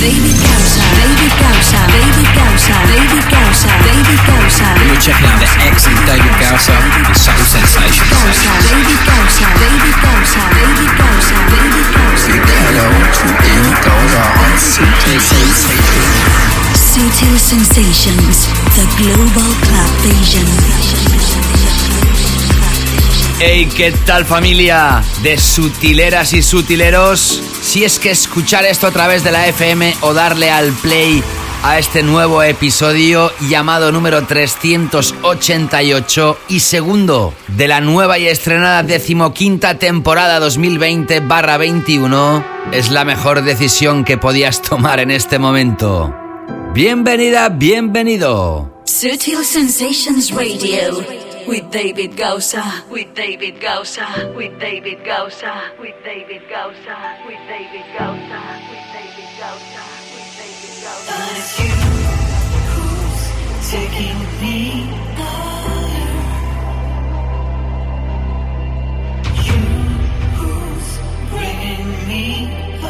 David Gausa. David Gausa. David Gausa. David Gausa. David Gausa. You're checking out the excellent David Gausa with Subtle Sensations. Gausa. David Gausa. David Gausa. David Gausa. David Gausa. Hello to David Gausa on Subtle Sensations. Sutil Sensations, the global club vision. Hey, ¿qué tal familia de sutileras y sutileros? Si es que escuchar esto a través de la FM o darle al play a este nuevo episodio llamado número 388 y segundo de la nueva y estrenada decimoquinta temporada 2020-21 es la mejor decisión que podías tomar en este momento. Bienvenida, bienvenido. Sutil Sensations Radio with David Gausa. With David Gausa. With David Gausa. With David Gausa. With David Gausa. With David Gausa. With David Gausa. But it's you who's taking me higher. You who's bringing me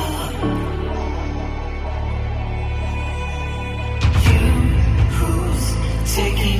up. You who's taking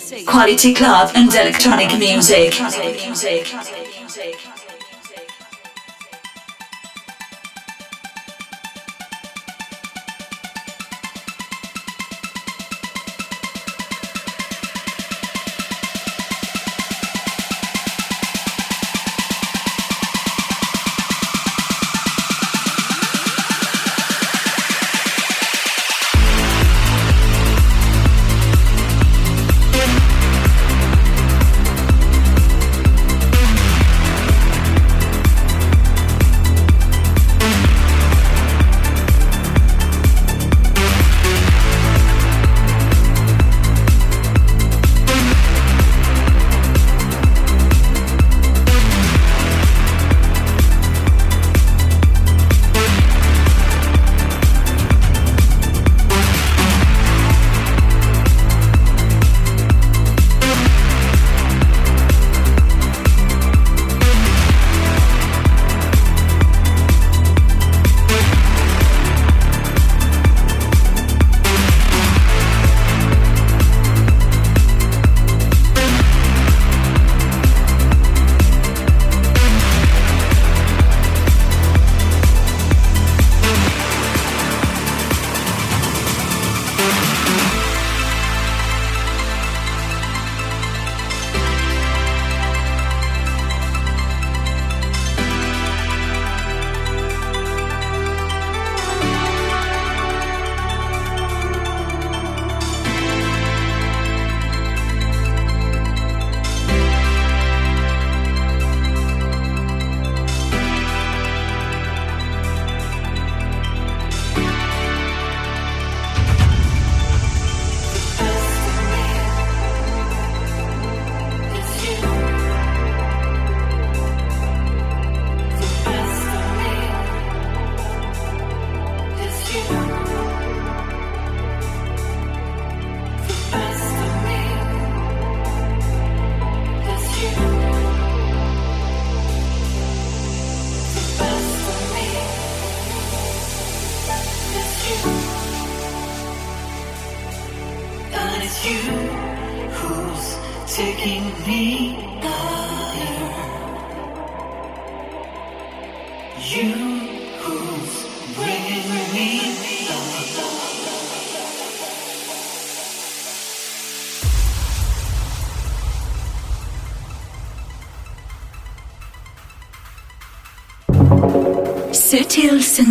quality club and electronic music.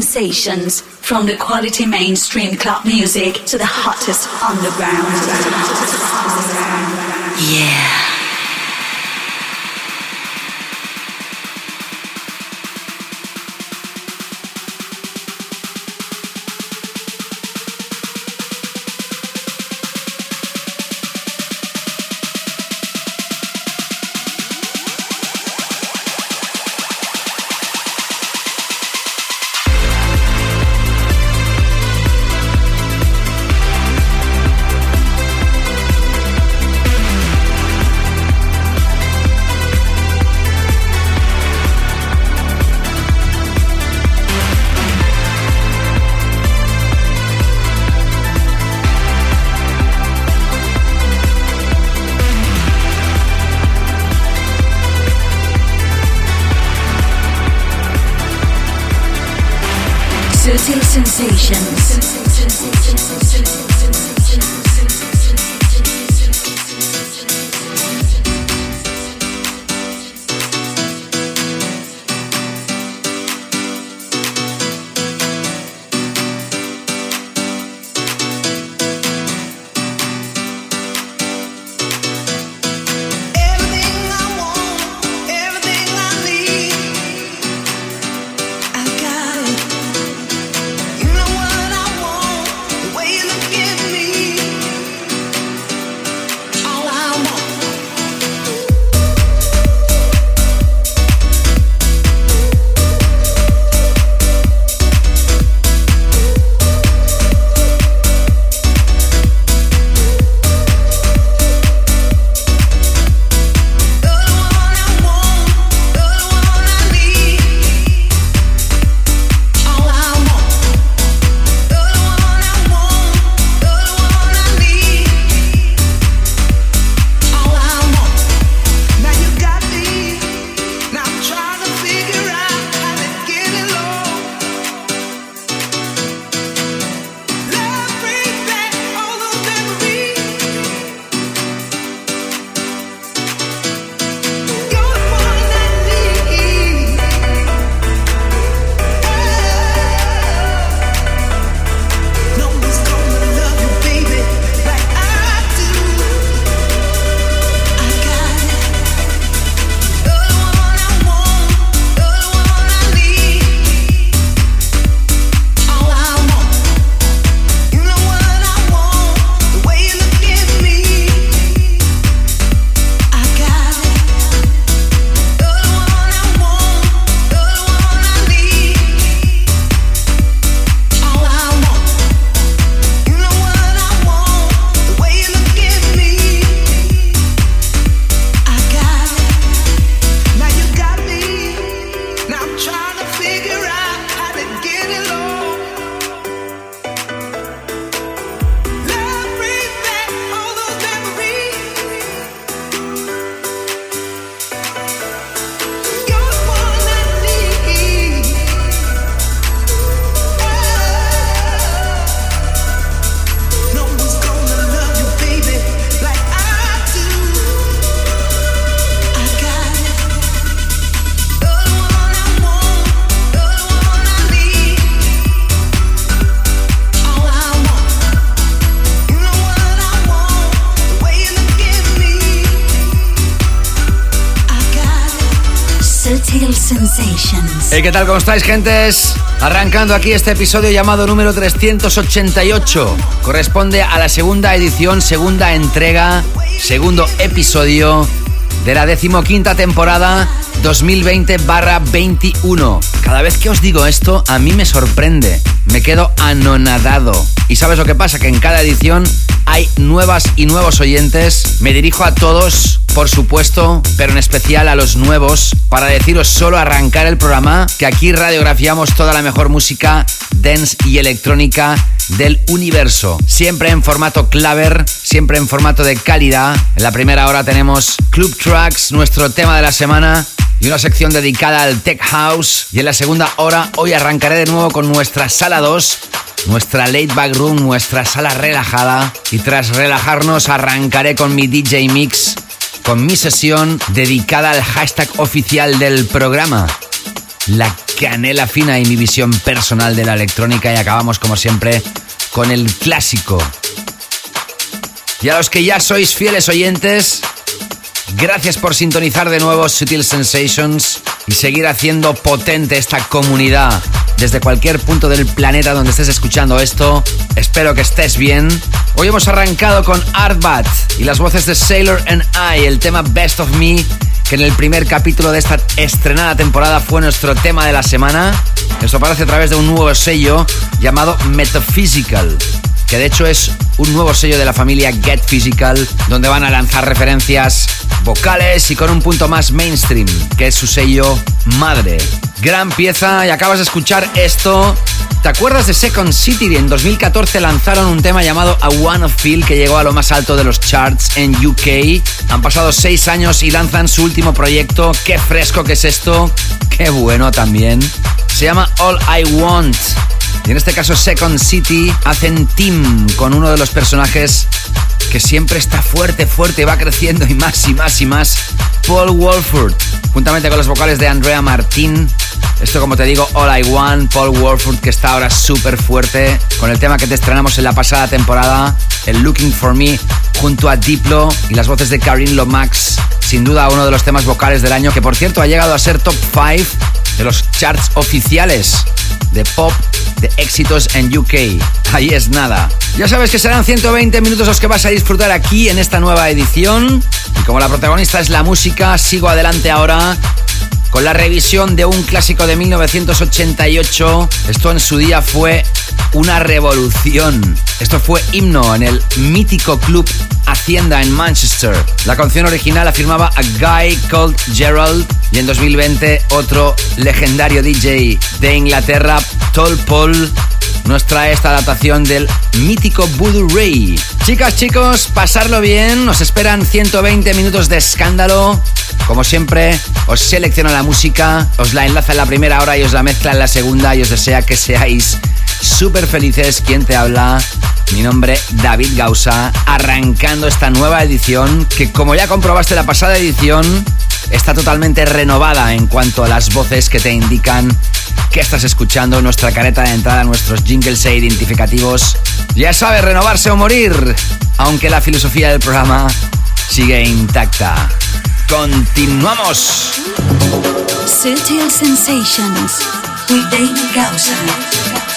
Sensations from the quality mainstream club music to the hottest underground. Yeah. Hey, ¿qué tal? ¿Cómo estáis, gentes? Arrancando aquí este episodio llamado número 388. Corresponde a la segunda edición, segunda entrega, segundo episodio de la decimoquinta temporada 2020-21. Cada vez que os digo esto, a mí me sorprende. Me quedo anonadado. ¿Y sabes lo que pasa? Que en cada edición hay nuevas y nuevos oyentes. Me dirijo a todos, por supuesto, pero en especial a los nuevos, para deciros solo arrancar el programa que aquí radiografiamos toda la mejor música dance y electrónica del universo. Siempre en formato claver, siempre en formato de calidad. En la primera hora tenemos Club Tracks, nuestro tema de la semana. Y una sección dedicada al Tech House. Y en la segunda hora, hoy arrancaré de nuevo con nuestra sala 2, nuestra late back room, nuestra sala relajada. Y tras relajarnos, arrancaré con mi DJ Mix, con mi sesión dedicada al hashtag oficial del programa. la canela fina y mi visión personal de la electrónica y acabamos como siempre con el clásico. Y a los que ya sois fieles oyentes, gracias por sintonizar de nuevo Sutil Sensations y seguir haciendo potente esta comunidad desde cualquier punto del planeta donde estés escuchando esto. Espero que estés bien. Hoy hemos arrancado con Artbat y las voces de Sailor and I, el tema Best of Me, que en el primer capítulo de esta estrenada temporada fue nuestro tema de la semana. Esto aparece a través de un nuevo sello llamado Metaphysical que de hecho es un nuevo sello de la familia Get Physical, donde van a lanzar referencias vocales y con un punto más mainstream, que es su sello madre. Gran pieza y acabas de escuchar esto. ¿Te acuerdas de Second City? En 2014 lanzaron un tema llamado A One of Feel que llegó a lo más alto de los charts en UK. Han pasado seis años y lanzan su último proyecto. Qué fresco que es esto. Qué bueno también. Se llama All I Want. Y en este caso Second City hacen team con uno de los personajes que siempre está fuerte, fuerte, va creciendo y más y más y más, Paul Wolford, juntamente con los vocales de Andrea Martín. Esto como te digo, All I Want, Paul Wolford que está ahora súper fuerte con el tema que te estrenamos en la pasada temporada, el Looking For Me, junto a Diplo y las voces de Karin Lomax. Sin duda uno de los temas vocales del año que por cierto ha llegado a ser top 5 de los charts oficiales de pop de éxitos en UK. Ahí es nada. Ya sabes que serán 120 minutos los que vas a disfrutar aquí en esta nueva edición. Y como la protagonista es la música, sigo adelante ahora con la revisión de un clásico de 1988. Esto en su día fue una revolución. Esto fue himno en el mítico club Hacienda en Manchester. La canción original afirmaba a Guy called Gerald y en 2020 otro legendario DJ de Inglaterra, Tall Paul, nos trae esta adaptación del mítico Voodoo Ray. Chicas, chicos, pasarlo bien. Nos esperan 120 minutos de escándalo. Como siempre, os selecciona la música, os la enlaza en la primera hora y os la mezcla en la segunda y os desea que seáis súper felices. ¿Quién te habla? Mi nombre, David Gausa, arrancando esta nueva edición que como ya comprobaste la pasada edición, está totalmente renovada en cuanto a las voces que te indican que estás escuchando, nuestra careta de entrada, nuestros jingles e identificativos. Ya sabes, renovarse o morir, aunque la filosofía del programa sigue intacta. Continuamos. Sutil Sensations with David Gausa.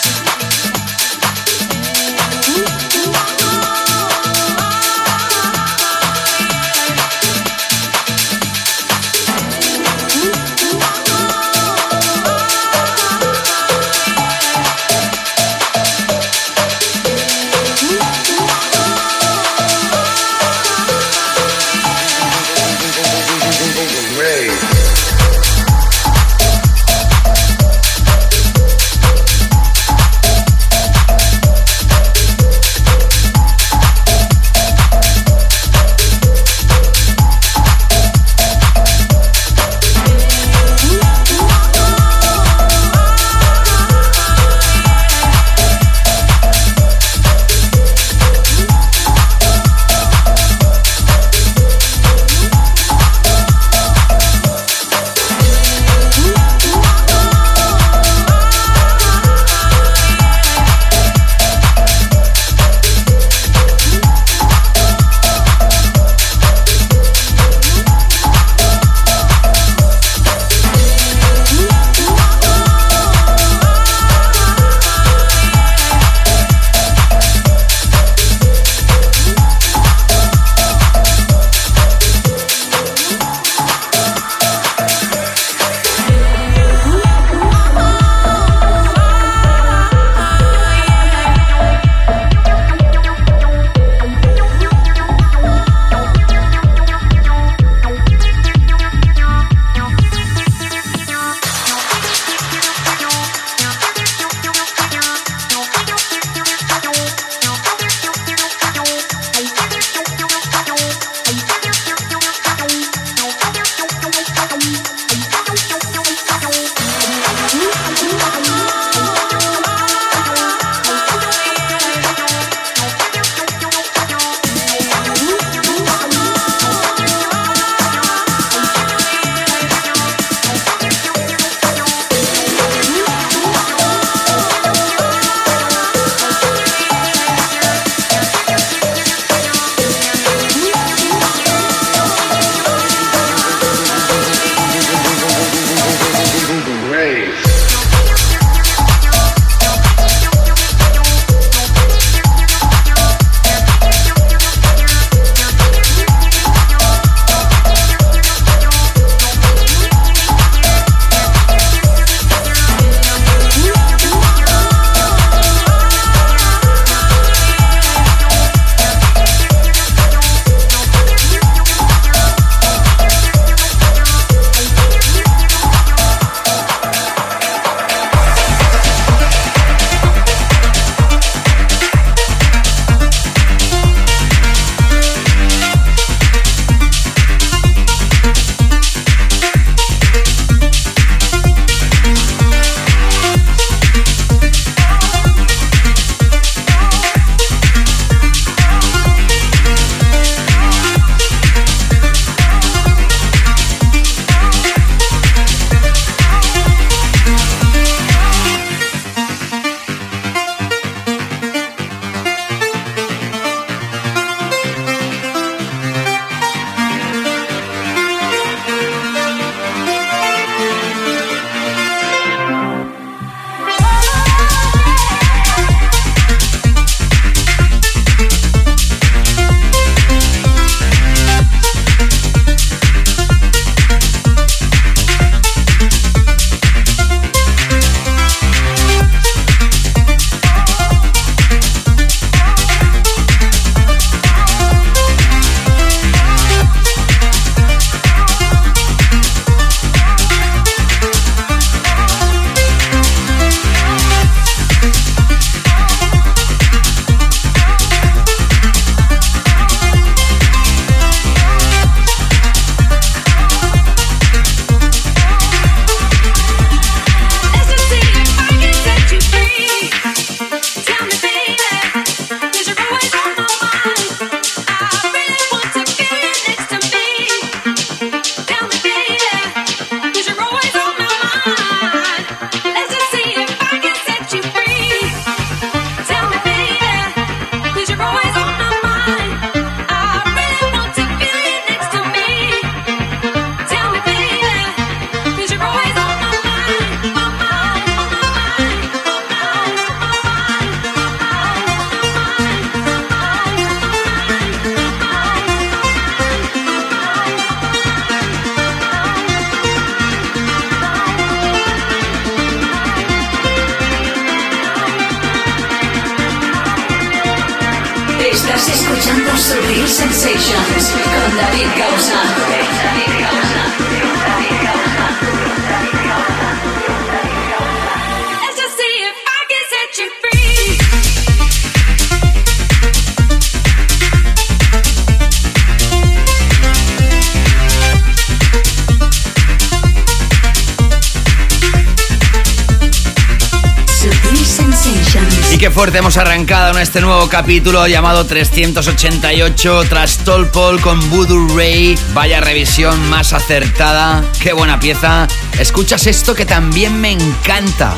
Fuerte hemos arrancado en este nuevo capítulo llamado 388 tras Tolpol con Voodoo Ray. Vaya revisión más acertada. Qué buena pieza. Escuchas esto que también me encanta.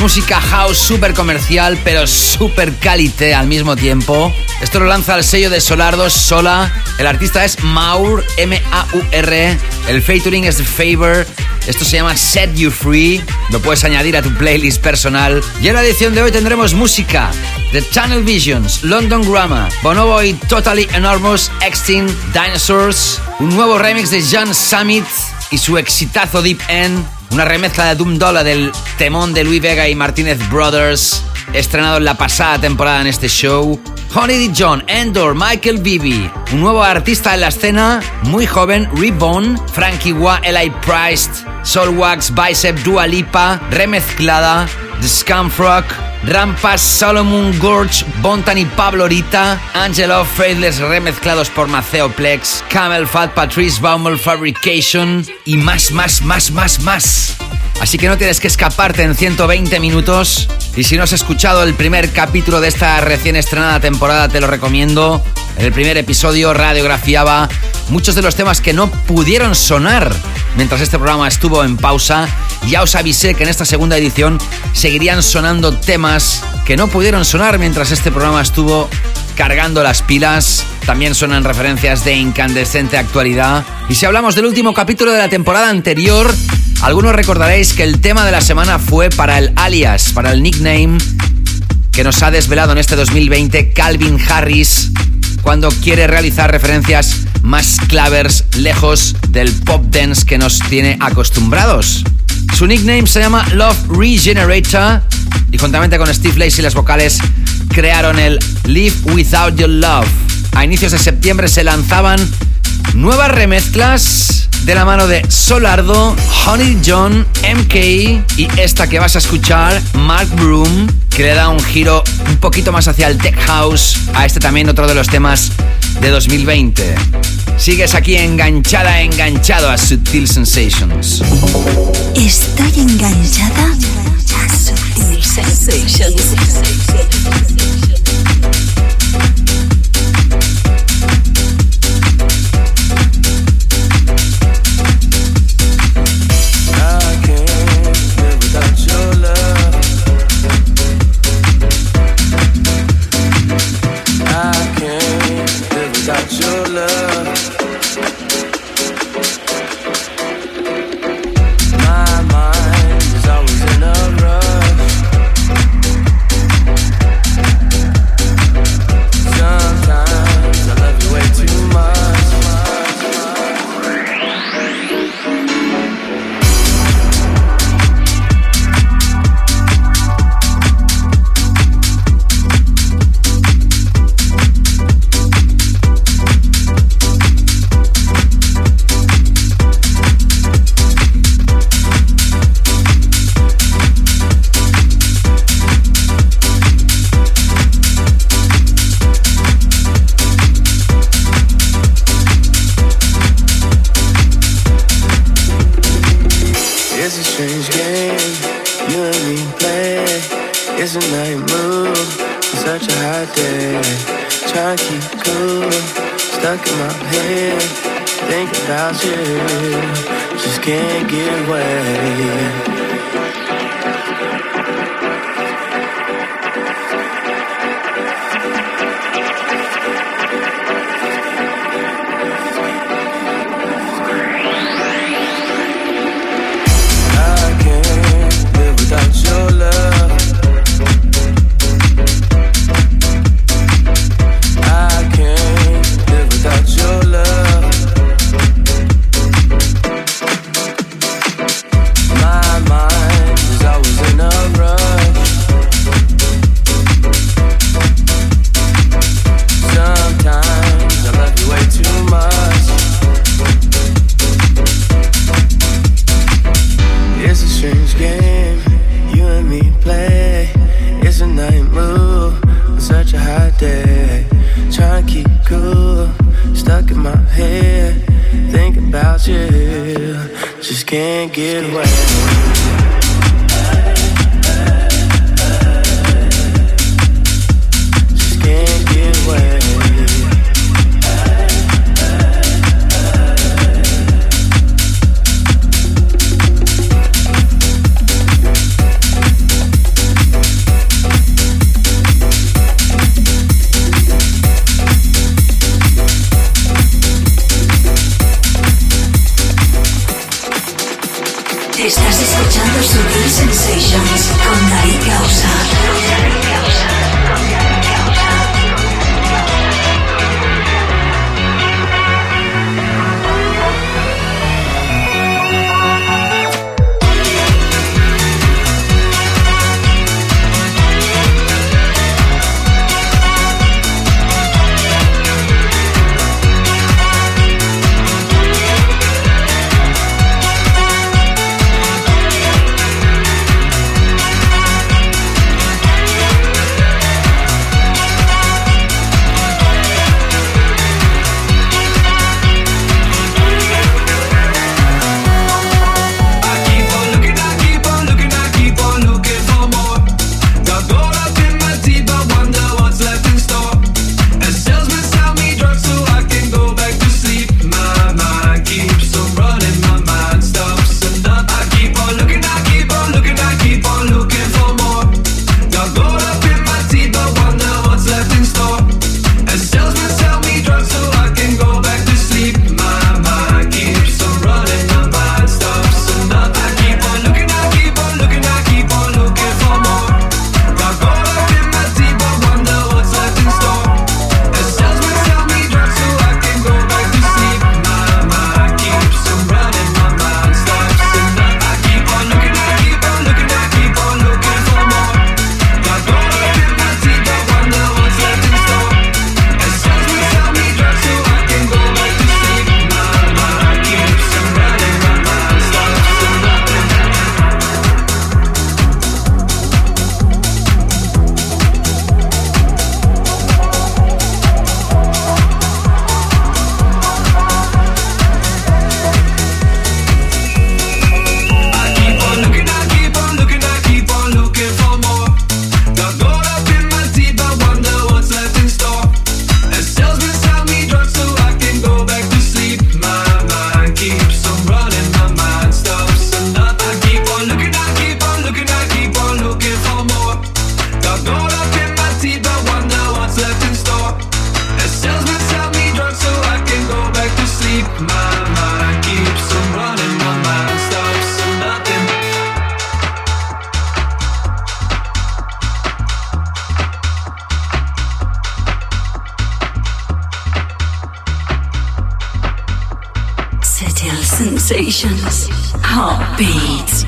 Música house súper comercial, pero súper calité al mismo tiempo. Esto lo lanza el sello de Solardo Sola. El artista es Maur, M-A-U-R. El featuring es The Favor. Esto se llama Set You Free. Lo puedes añadir a tu playlist personal. Y en la edición de hoy tendremos música de Channel Visions, London Grammar, Bonobo y Totally Enormous, Extinct Dinosaurs. Un nuevo remix de John Summit y su exitazo Deep End. Una remezcla de Doom Dollar del temón de Louis Vega y Martínez Brothers, estrenado en la pasada temporada en este show. Honey D. John, Endor, Michael Bibi, un nuevo artista en la escena, muy joven, Reborn, Frankie Wa, Eli Price, Soulwax, Bicep, Dua Lipa, remezclada, The Scumfrog, Rampas, Solomon Gorge, Bontan y Pablo Rita, Angelo Faithless remezclados por Maceo Plex, Camel Fat, Patrice Baumel Fabrication y más, más, más, más, más. Así que no tienes que escaparte en 120 minutos. Y si no has escuchado el primer capítulo de esta recién estrenada temporada, te lo recomiendo. En el primer episodio radiografiaba muchos de los temas que no pudieron sonar mientras este programa estuvo en pausa. Ya os avisé que en esta segunda edición seguirían sonando temas que no pudieron sonar mientras este programa estuvo cargando las pilas. También suenan referencias de incandescente actualidad. Y si hablamos del último capítulo de la temporada anterior, algunos recordaréis que el tema de la semana fue para el alias, para el nickname que nos ha desvelado en este 2020 Calvin Harris cuando quiere realizar referencias más clavers lejos del pop dance que nos tiene acostumbrados. Su nickname se llama Love Regenerator y juntamente con Steve Lacey las vocales crearon el Live Without Your Love. A inicios de septiembre se lanzaban nuevas remezclas de la mano de Solardo, Honey John, MK y esta que vas a escuchar, Mark Broom, que le da un giro un poquito más hacia el tech house a este también otro de los temas de 2020. Sigues aquí enganchada, enganchado a Sutil Sensations. Estoy enganchada a Sutil Sensations. Sensations. Heartbeats.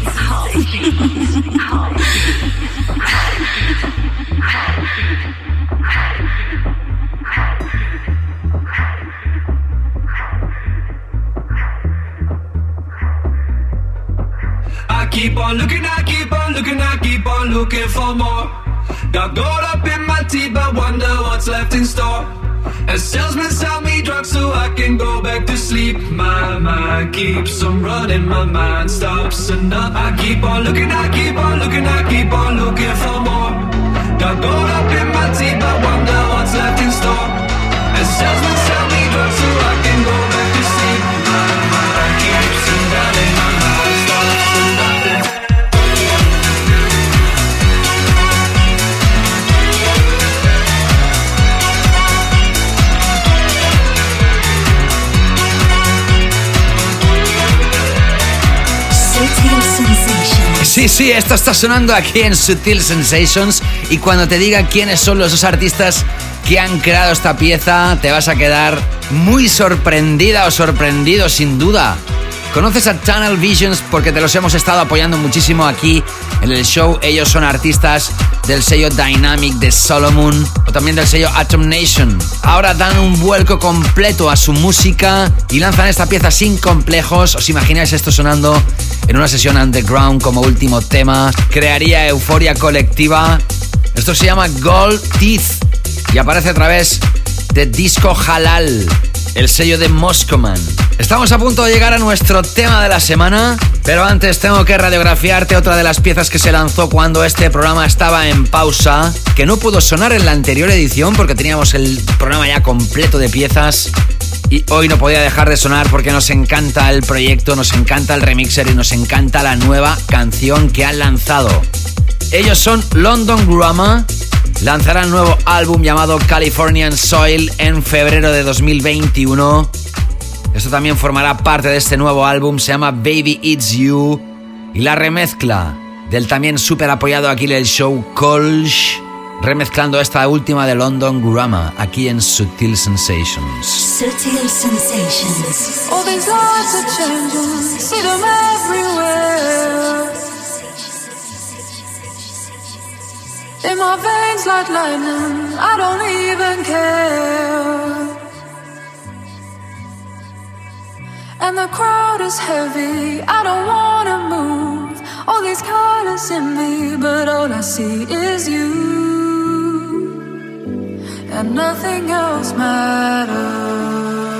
I keep on looking, I keep on looking, I keep on looking for more. Got gold up in my teeth, but wonder what's left in store. As salesmen sell me drugs so I can go back to sleep. My mind keeps on running, my mind stops enough. I keep on looking, I keep on looking, I keep on looking for more. Got gold up in my teeth, but wonder what's left in store. As salesmen sell Sí, sí, esto está sonando aquí en Sutil Sensations y cuando te diga quiénes son los dos artistas que han creado esta pieza, te vas a quedar muy sorprendida o sorprendido sin duda. Conoces a Tunnel Visions porque te los hemos estado apoyando muchísimo aquí en el show. Ellos son artistas del sello Dynamic de Solomon o también del sello Atom Nation. Ahora dan un vuelco completo a su música y lanzan esta pieza sin complejos. ¿Os imagináis esto sonando en una sesión underground como último tema? Crearía euforia colectiva. Esto se llama Gold Teeth y aparece a través de Disco Halal, el sello de Moscoman. Estamos a punto de llegar a nuestro tema de la semana, pero antes tengo que radiografiarte otra de las piezas que se lanzó cuando este programa estaba en pausa, que no pudo sonar en la anterior edición porque teníamos el programa ya completo de piezas y hoy no podía dejar de sonar porque nos encanta el proyecto, nos encanta el remixer y nos encanta la nueva canción que han lanzado. Ellos son London Grammar, lanzarán nuevo álbum llamado Californian Soil en febrero de 2021. Esto también formará parte de este nuevo álbum, se llama Baby It's You. Y la remezcla del también súper apoyado aquí en el show Colsh, remezclando esta última de London Grammar aquí en Sutil Sensations. Sutil Sensations. All these lives are changing, see them everywhere. In my veins like lightning, I don't even care. And the crowd is heavy, I don't wanna move. All these colors in me, but all I see is you. And nothing else matters.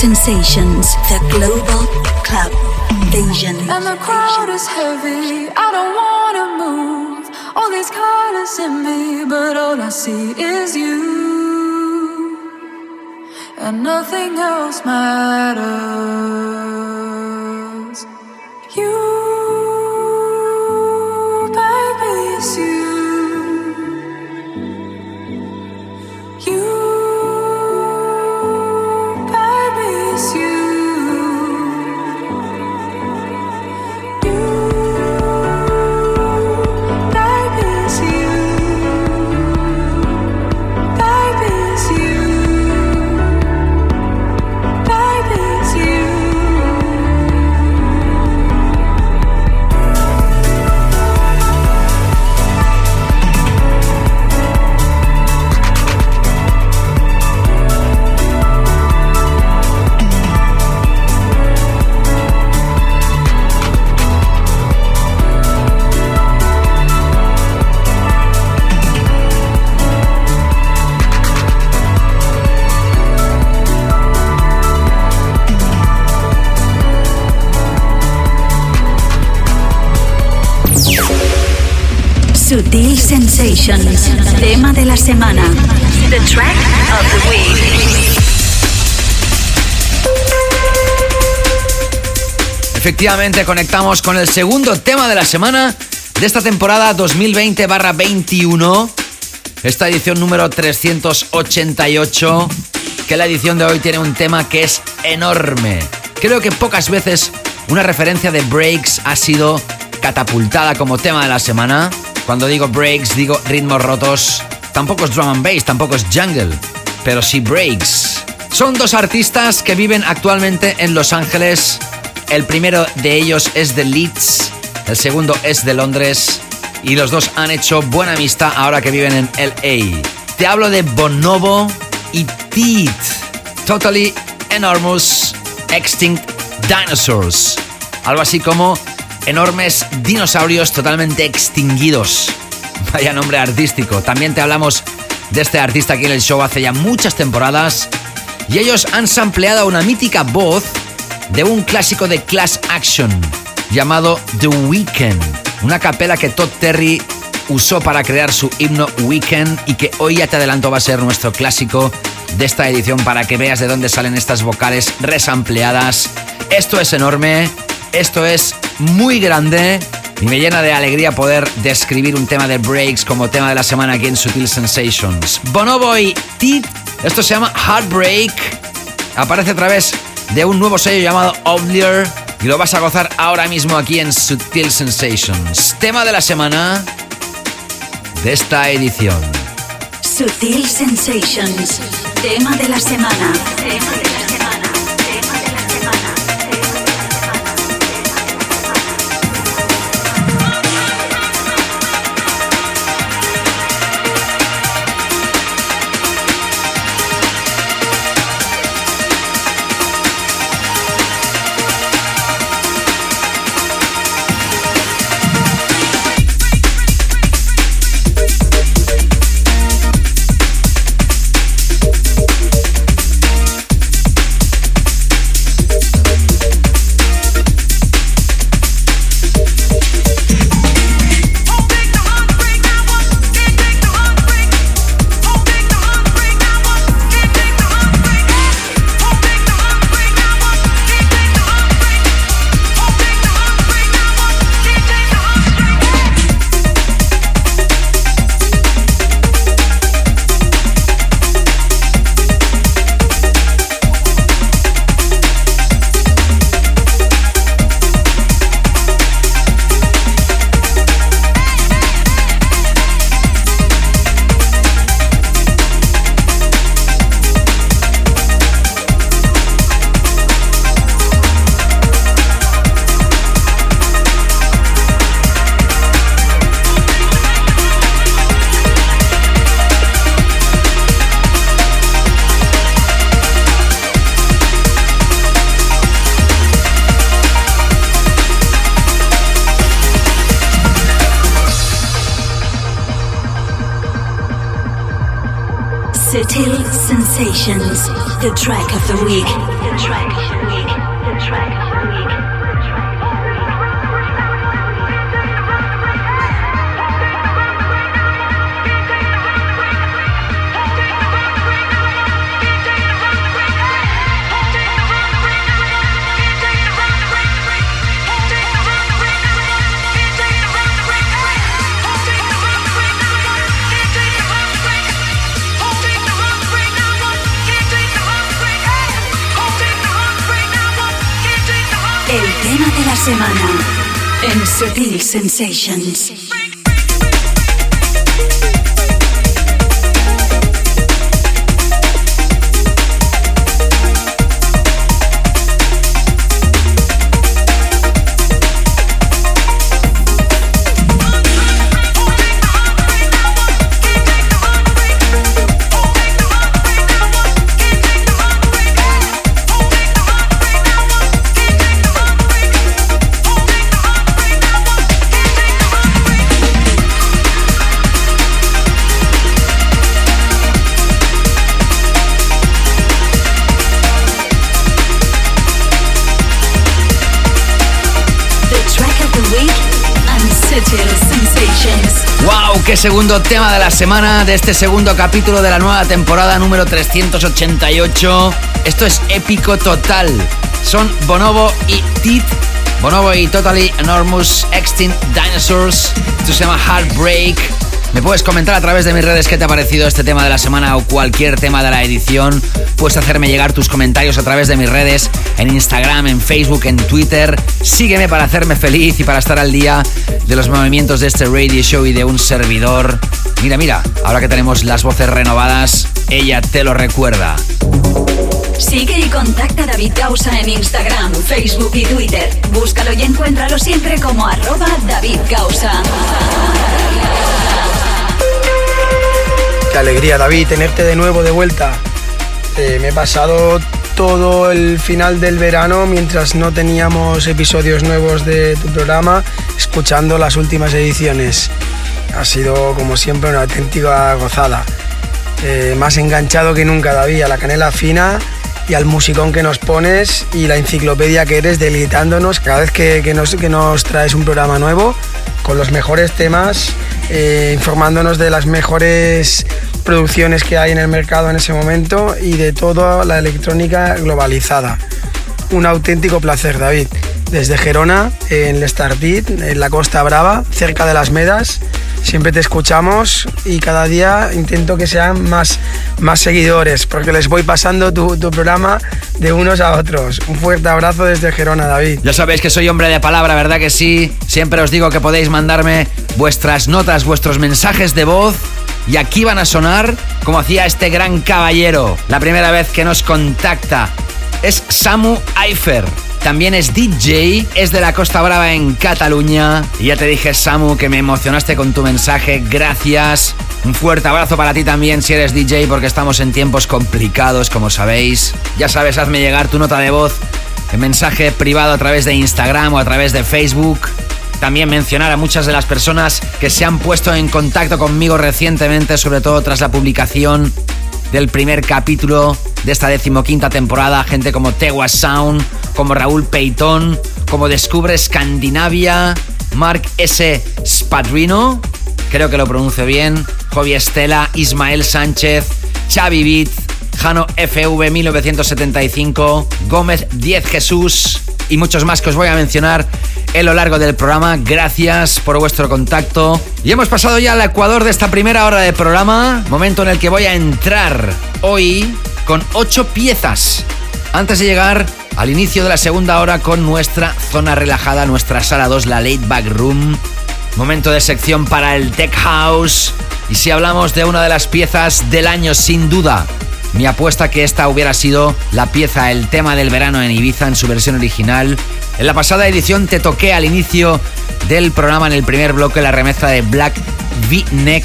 Sensations, the global club vision. And the crowd is heavy, I don't wanna move. All these colors in me, but all I see is you. And nothing else matters. Efectivamente, conectamos con el segundo tema de la semana de esta temporada 2020-21. Esta edición número 388, que la edición de hoy tiene un tema que es enorme. Creo que pocas veces una referencia de breaks ha sido catapultada como tema de la semana. Cuando digo breaks, digo ritmos rotos. Tampoco es drum and bass, tampoco es jungle, pero sí breaks. Son dos artistas que viven actualmente en Los Ángeles. El primero de ellos es de Leeds, el segundo es de Londres y los dos han hecho buena amistad ahora que viven en LA. Te hablo de Bonobo y Teeth. Totally Enormous Extinct Dinosaurs. Algo así como enormes dinosaurios totalmente extinguidos. Vaya nombre artístico. También te hablamos de este artista aquí en el show hace ya muchas temporadas. Y ellos han sampleado una mítica voz de un clásico de Class Action llamado The Weeknd, una capela que Todd Terry usó para crear su himno Weekend y que hoy ya te adelanto va a ser nuestro clásico de esta edición para que veas de dónde salen estas vocales resampleadas. Esto es enorme, esto es muy grande y me llena de alegría poder describir un tema de breaks como tema de la semana aquí en Sutil Sensations. Bonobo y esto se llama Heartbreak, aparece a través de un nuevo sello llamado Oblier y lo vas a gozar ahora mismo aquí en Sutil Sensations. Tema de la semana de esta edición. Sutil Sensations. Tema de la semana. The week. Sensations. ¡Qué segundo tema de la semana de este segundo capítulo de la nueva temporada número 388! Esto es épico total. Son Bonobo y Teeth. Bonobo y Totally Enormous Extinct Dinosaurs. Esto se llama Heartbreak. Me puedes comentar a través de mis redes qué te ha parecido este tema de la semana o cualquier tema de la edición. Puedes hacerme llegar tus comentarios a través de mis redes, en Instagram, en Facebook, en Twitter. Sígueme para hacerme feliz y para estar al día de los movimientos de este radio show y de un servidor. Mira, mira, ahora que tenemos las voces renovadas, ella te lo recuerda. Sigue y contacta a David Gausa en Instagram, Facebook y Twitter. Búscalo y encuéntralo siempre como arroba David Gausa. Qué alegría, David, tenerte de nuevo de vuelta. Eh, me he pasado todo el final del verano mientras no teníamos episodios nuevos de tu programa, escuchando las últimas ediciones. Ha sido, como siempre, una auténtica gozada. Eh, más enganchado que nunca, David, a la canela fina y al musicón que nos pones y la enciclopedia que eres deleitándonos cada vez que, que nos, que nos traes un programa nuevo con los mejores temas, eh, informándonos de las mejores producciones que hay en el mercado en ese momento y de toda la electrónica globalizada. Un auténtico placer, David. Desde Gerona, en el Starbit, en la Costa Brava, cerca de las Medas. Siempre te escuchamos y cada día intento que sean más, más seguidores, porque les voy pasando tu, tu programa de unos a otros. Un fuerte abrazo desde Gerona, David. Ya sabéis que soy hombre de palabra, ¿verdad que sí? Siempre os digo que podéis mandarme vuestras notas, vuestros mensajes de voz y aquí van a sonar como hacía este gran caballero. La primera vez que nos contacta es Samu Eifer. También es DJ, es de la Costa Brava en Cataluña. Y ya te dije, Samu, que me emocionaste con tu mensaje. Gracias. Un fuerte abrazo para ti también si eres DJ, porque estamos en tiempos complicados, como sabéis. Ya sabes, hazme llegar tu nota de voz en mensaje privado a través de Instagram o a través de Facebook. También mencionar a muchas de las personas que se han puesto en contacto conmigo recientemente, sobre todo tras la publicación del primer capítulo de esta decimoquinta temporada. Gente como Tewa Sound, como Raúl Peitón, como Descubre Escandinavia, Mark S. Spadrino, creo que lo pronuncio bien, Jovi Estela, Ismael Sánchez, Xavi Bit, Jano FV 1975, Gómez 10 Jesús y muchos más que os voy a mencionar en lo largo del programa. Gracias por vuestro contacto. Y hemos pasado ya al Ecuador de esta primera hora de programa, momento en el que voy a entrar hoy con ocho piezas. Antes de llegar al inicio de la segunda hora con nuestra zona relajada, nuestra sala 2, la Late Back Room. Momento de sección para el Tech House. Y si hablamos de una de las piezas del año, sin duda, mi apuesta que esta hubiera sido la pieza, el tema del verano en Ibiza en su versión original. En la pasada edición te toqué al inicio del programa en el primer bloque la remezcla de Black V-Neck.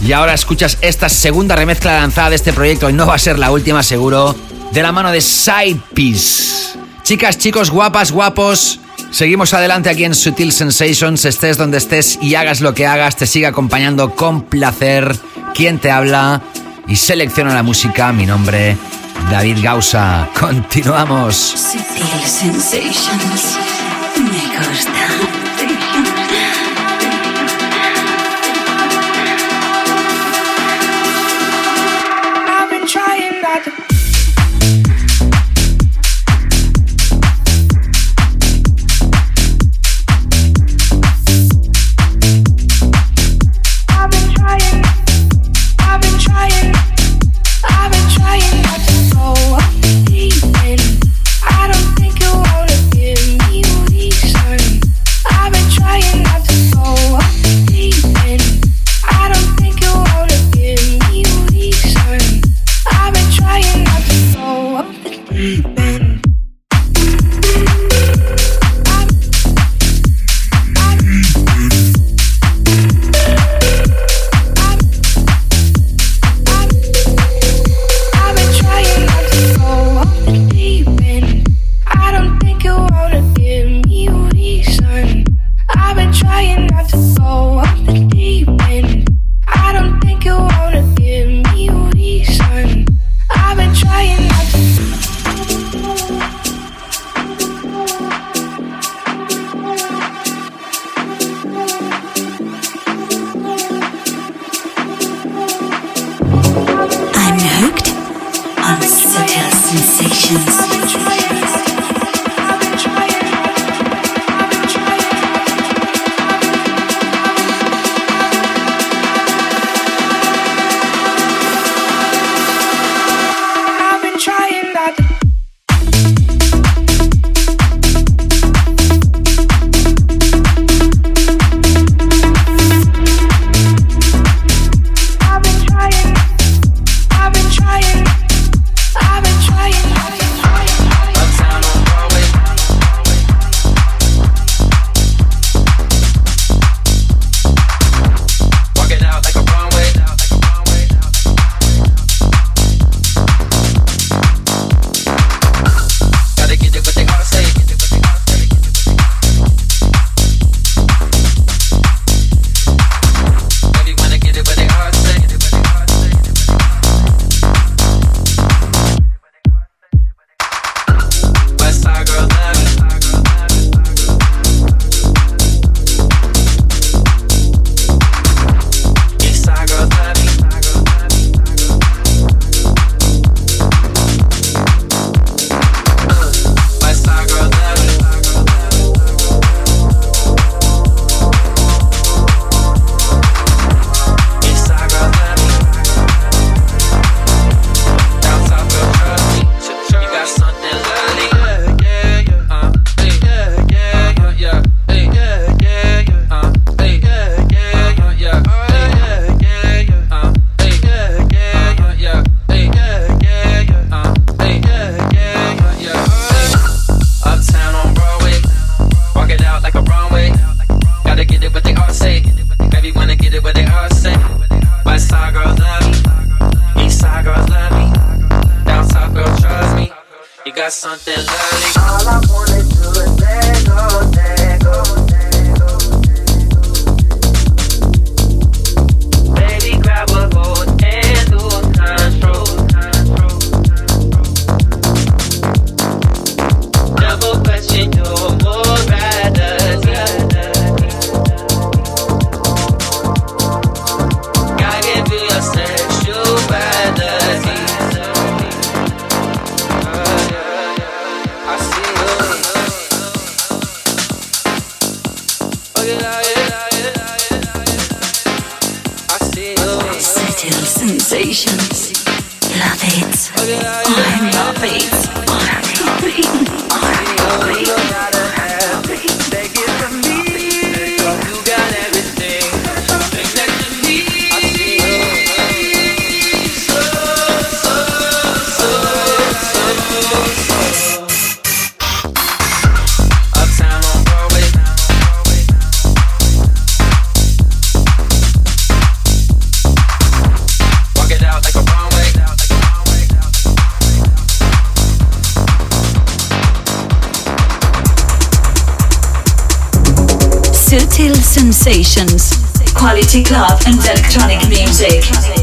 Y ahora escuchas esta segunda remezcla lanzada de este proyecto y no va a ser la última seguro, de la mano de Sidepiece. Chicas, chicos, guapas, guapos. Seguimos adelante aquí en Sutil Sensations, estés donde estés y hagas lo que hagas, te sigue acompañando con placer quien te habla y selecciona la música. Mi nombre, David Gausa. Continuamos. Subtle sensations. Quality club and electronic music.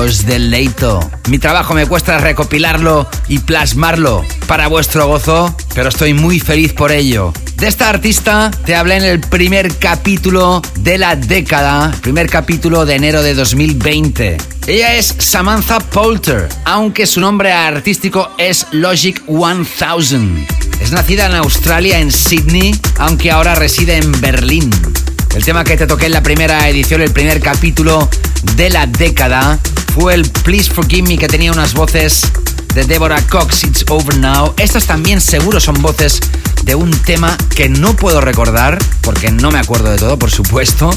Os deleito. Mi trabajo me cuesta recopilarlo y plasmarlo para vuestro gozo, pero estoy muy feliz por ello. De esta artista te hablé en el primer capítulo de la década, primer capítulo de enero de 2020. Ella es Samantha Poulter, aunque su nombre artístico es Logic 1000. Es nacida en Australia, en Sydney, aunque ahora reside en Berlín. El tema que te toqué en la primera edición, el primer capítulo de la década, fue el Please Forgive Me que tenía unas voces de Deborah Cox, It's Over Now. Estas también seguro son voces de un tema que no puedo recordar, porque no me acuerdo de todo, por supuesto,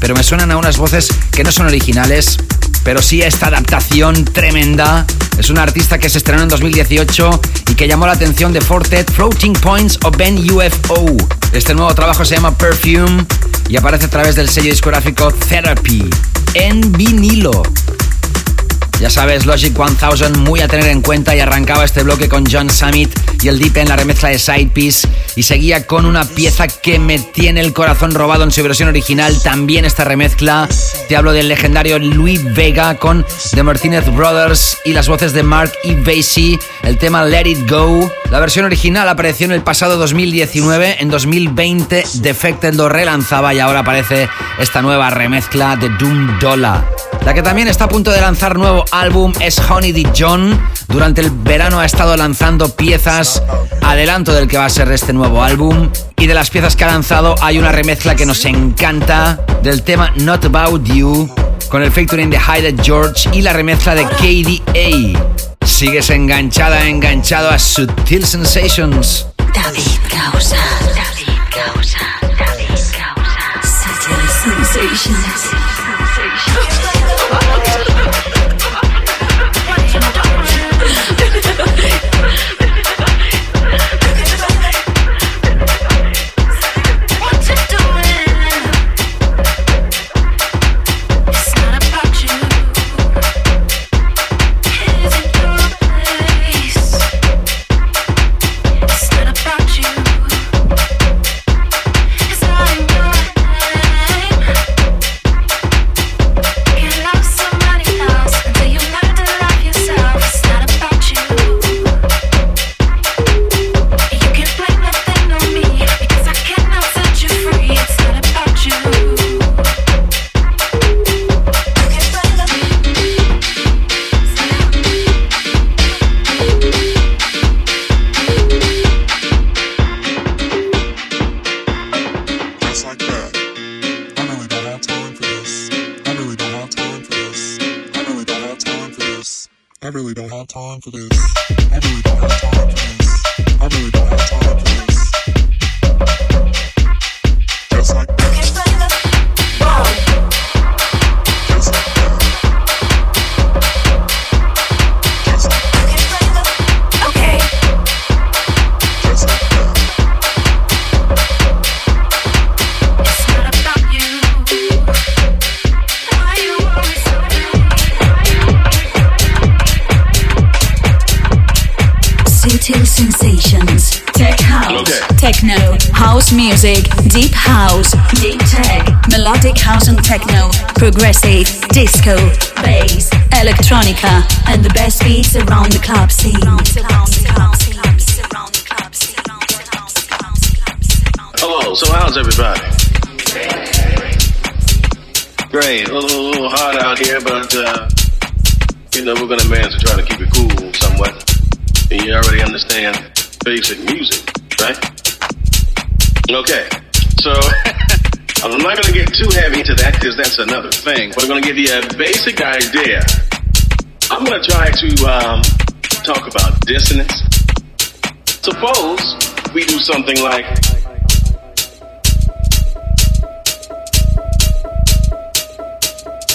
pero me suenan a unas voces que no son originales, pero sí esta adaptación tremenda. Es una artista que se estrenó en 2018 y que llamó la atención de Fortet, Floating Points o Ben UFO. Este nuevo trabajo se llama Perfume y aparece a través del sello discográfico Therapy en vinilo. Ya sabes, Logic 1000 muy a tener en cuenta y arrancaba este bloque con John Summit y el Deep en la remezcla de Side Piece y seguía con una pieza que me tiene el corazón robado en su versión original, también esta remezcla. Te hablo del legendario Louis Vega con The Martinez Brothers y las voces de Mark y Basie, el tema Let It Go. La versión original apareció en el pasado 2019, en 2020 Defected lo relanzaba y ahora aparece esta nueva remezcla de Doom Dollar. La que también está a punto de lanzar nuevo álbum es Honey D. John. Durante el verano ha estado lanzando piezas, adelanto del que va a ser este nuevo álbum. Y de las piezas que ha lanzado hay una remezcla que nos encanta del tema Not About You, con el featuring de Hyde George y la remezcla de KDA. Sigues enganchada, enganchado a Sutil Sensations. David Causa. David Causa. David Causa. Sutil Sensations. Music. Deep House. Deep Tech. Melodic House and Techno. Progressive. Disco. Bass. Electronica. And the best beats around the club scene. Hello, so how's everybody? Great, a little, a little hot out here, but uh, you know we're gonna manage to try to keep it cool somewhat. And you already understand basic music? Okay, so I'm not gonna get too heavy into that because that's another thing. But I'm gonna give you a basic idea. I'm gonna try to um, talk about dissonance. Suppose we do something like.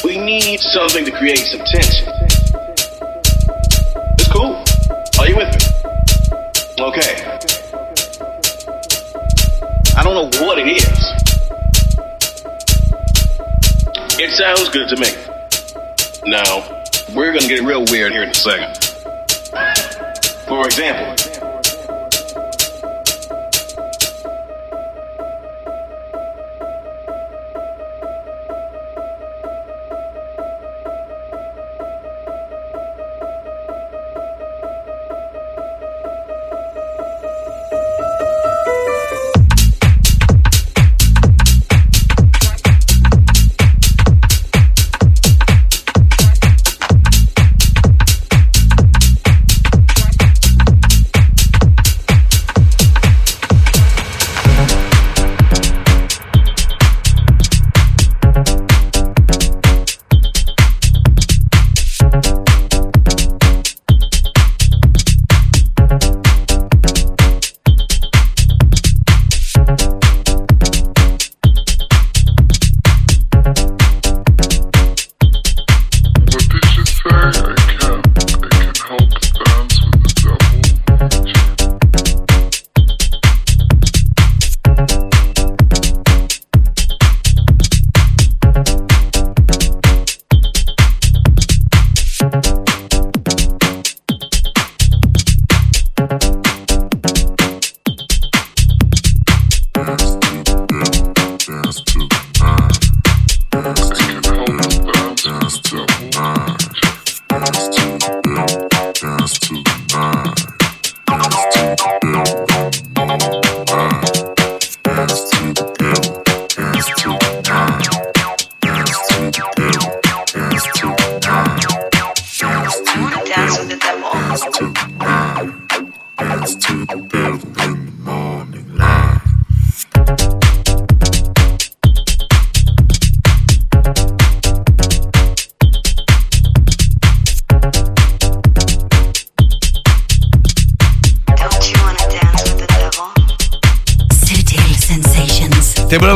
We need something to create some tension. Good to me. Now, we're gonna get real weird here in a second. For example,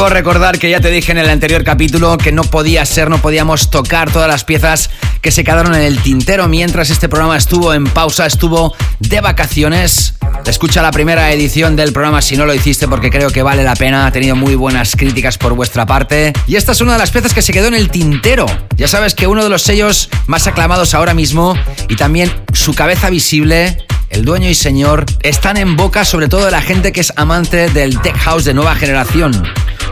Recordar que ya te dije en el anterior capítulo que no podía ser, no podíamos tocar todas las piezas que se quedaron en el tintero mientras este programa estuvo en pausa, estuvo de vacaciones. Escucha la primera edición del programa si no lo hiciste porque creo que vale la pena, ha tenido muy buenas críticas por vuestra parte. Y esta es una de las piezas que se quedó en el tintero. Ya sabes que uno de los sellos más aclamados ahora mismo y también su cabeza visible el dueño y señor, están en boca sobre todo de la gente que es amante del tech house de nueva generación.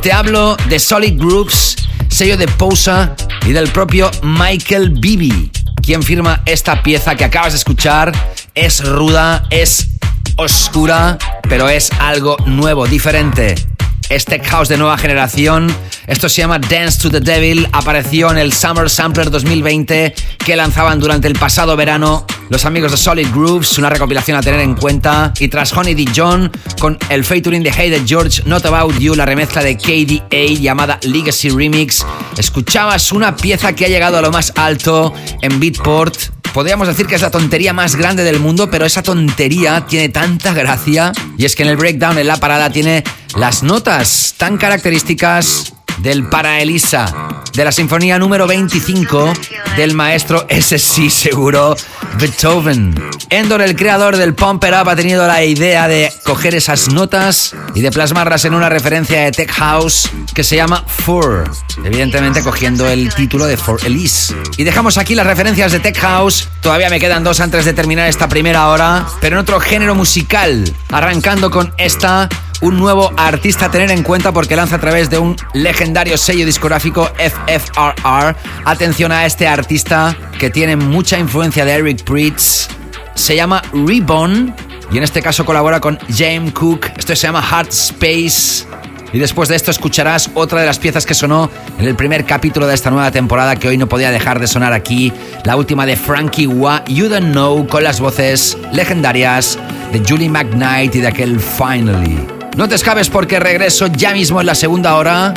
Te hablo de Solid Groups, sello de Pousa y del propio Michael Bibi, quien firma esta pieza que acabas de escuchar. Es ruda, es oscura, pero es algo nuevo, diferente. Es tech house de nueva generación. Esto se llama Dance to the Devil. Apareció en el Summer Sampler 2020 que lanzaban durante el pasado verano los amigos de Solid Grooves. Una recopilación a tener en cuenta. Y tras Honey D. John con el featuring de Hey George, Not About You, la remezcla de KDA llamada Legacy Remix, escuchabas una pieza que ha llegado a lo más alto en Beatport podríamos decir que es la tontería más grande del mundo, pero esa tontería tiene tanta gracia. Y es que en el breakdown, en la parada, tiene las notas tan características del para Elisa, de la sinfonía número 25 del maestro, ese sí seguro, Beethoven. Endor, el creador del Pump Up, ha tenido la idea de coger esas notas y de plasmarlas en una referencia de Tech House que se llama For, evidentemente cogiendo el título de For Elise. Y dejamos aquí las referencias de Tech House, todavía me quedan dos antes de terminar esta primera hora, pero en otro género musical, arrancando con esta un nuevo artista a tener en cuenta porque lanza a través de un legendario sello discográfico FFRR. Atención a este artista que tiene mucha influencia de Eric Pritz. Se llama Reborn y en este caso colabora con James Cook. Esto se llama Hard Space. Y después de esto escucharás otra de las piezas que sonó en el primer capítulo de esta nueva temporada que hoy no podía dejar de sonar aquí, la última de Frankie Wah, You Don't Know, con las voces legendarias de Julie McKnight y de aquel Finally. No te escapes porque regreso ya mismo en la segunda hora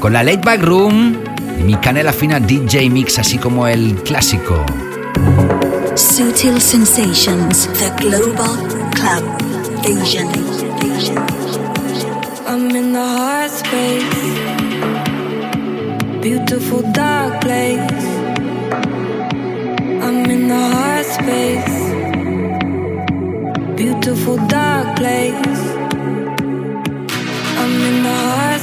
con la Late Back Room y mi canela fina DJ Mix, así como el clásico. Sutil Sensations, the Global Club Asian. I'm in the hard space, beautiful dark place. I'm in the hard space, beautiful dark place.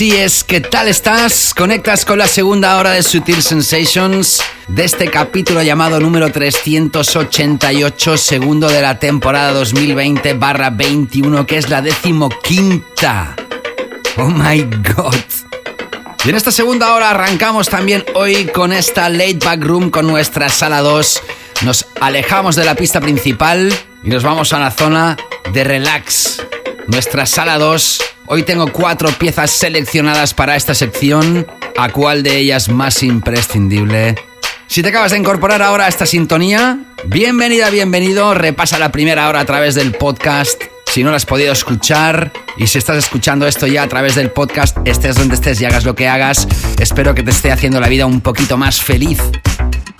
así es, ¿qué tal estás? Conectas con la segunda hora de Sutil Sensations de este capítulo llamado número 388, segundo de la temporada 2020 barra 21, que es la decimoquinta. Oh my god. Y en esta segunda hora arrancamos también hoy con esta late back room con nuestra sala 2. Nos alejamos de la pista principal y nos vamos a la zona de relax. Nuestra sala 2. Hoy tengo cuatro piezas seleccionadas para esta sección. ¿A cuál de ellas más imprescindible? Si te acabas de incorporar ahora a esta sintonía, bienvenida, bienvenido. Repasa la primera hora a través del podcast. Si no lo has podido escuchar y si estás escuchando esto ya a través del podcast, estés donde estés y hagas lo que hagas, espero que te esté haciendo la vida un poquito más feliz.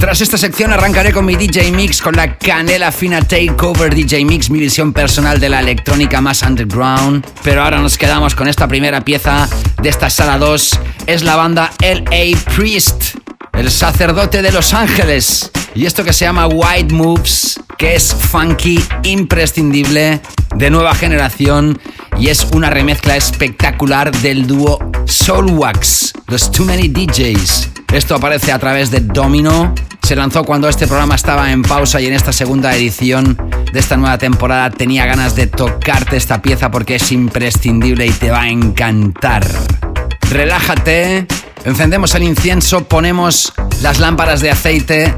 Tras esta sección arrancaré con mi DJ Mix, con la canela fina Takeover DJ Mix, mi visión personal de la electrónica más underground. Pero ahora nos quedamos con esta primera pieza de esta sala 2. Es la banda LA Priest, el sacerdote de Los Ángeles. Y esto que se llama White Moves, que es funky, imprescindible, de nueva generación. Y es una remezcla espectacular del dúo Soulwax, los Too Many DJs. Esto aparece a través de Domino. Se lanzó cuando este programa estaba en pausa y en esta segunda edición de esta nueva temporada tenía ganas de tocarte esta pieza porque es imprescindible y te va a encantar. Relájate, encendemos el incienso, ponemos las lámparas de aceite,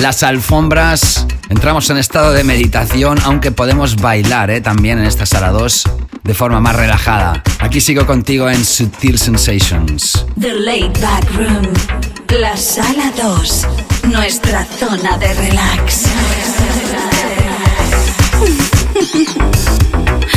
las alfombras, entramos en estado de meditación, aunque podemos bailar ¿eh? también en esta sala 2 de forma más relajada. Aquí sigo contigo en Sutil Sensations. The Laid Back Room. La sala 2. Nuestra zona de relax.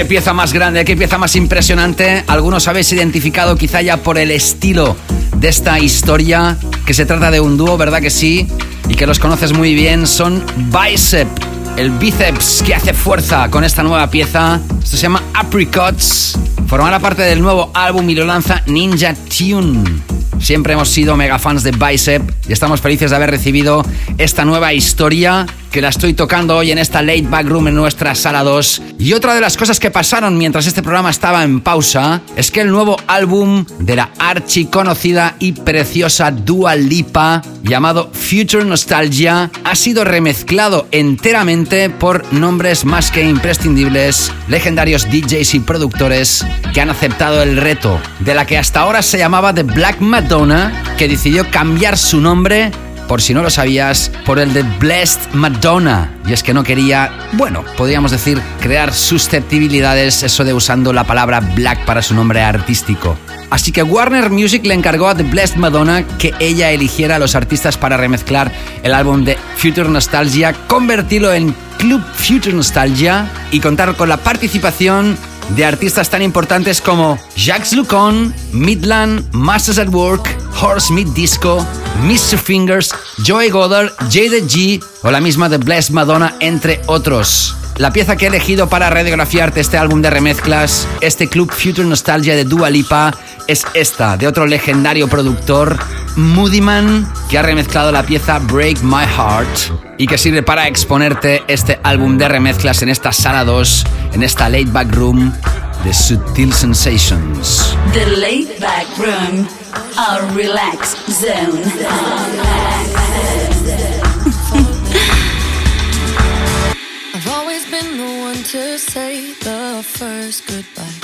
¿Qué pieza más grande? ¿Qué pieza más impresionante? Algunos habéis identificado quizá ya por el estilo de esta historia, que se trata de un dúo, ¿verdad que sí? Y que los conoces muy bien, son Bicep, el bíceps que hace fuerza con esta nueva pieza. Esto se llama Apricots. Formará parte del nuevo álbum y lo lanza Ninja Tune. Siempre hemos sido mega fans de Bicep y estamos felices de haber recibido esta nueva historia que la estoy tocando hoy en esta late back room en nuestra sala 2. Y otra de las cosas que pasaron mientras este programa estaba en pausa es que el nuevo álbum de la archi conocida y preciosa Dua Lipa, llamado Future Nostalgia, ha sido remezclado enteramente por nombres más que imprescindibles, legendarios DJs y productores que han aceptado el reto de la que hasta ahora se llamaba The Black Madonna, que decidió cambiar su nombre por si no lo sabías, por el de Blessed Madonna. Y es que no quería, bueno, podríamos decir, crear susceptibilidades, eso de usando la palabra black para su nombre artístico. Así que Warner Music le encargó a The Blessed Madonna que ella eligiera a los artistas para remezclar el álbum de Future Nostalgia, convertirlo en Club Future Nostalgia y contar con la participación de artistas tan importantes como Jacques Lucon, Midland, Masters at Work, Horse Meat Disco, Mr. Fingers, Joey Goddard, Jade G o la misma The Blessed Madonna, entre otros. La pieza que he elegido para radiografiarte este álbum de remezclas, este Club Future Nostalgia de Dua Lipa, es esta, de otro legendario productor, Moody Man, que ha remezclado la pieza Break My Heart y que sirve para exponerte este álbum de remezclas en esta sala 2, en esta late back room, The Subtle Sensations. The laid back room, our relaxed zone. I've always been the one to say the first goodbye.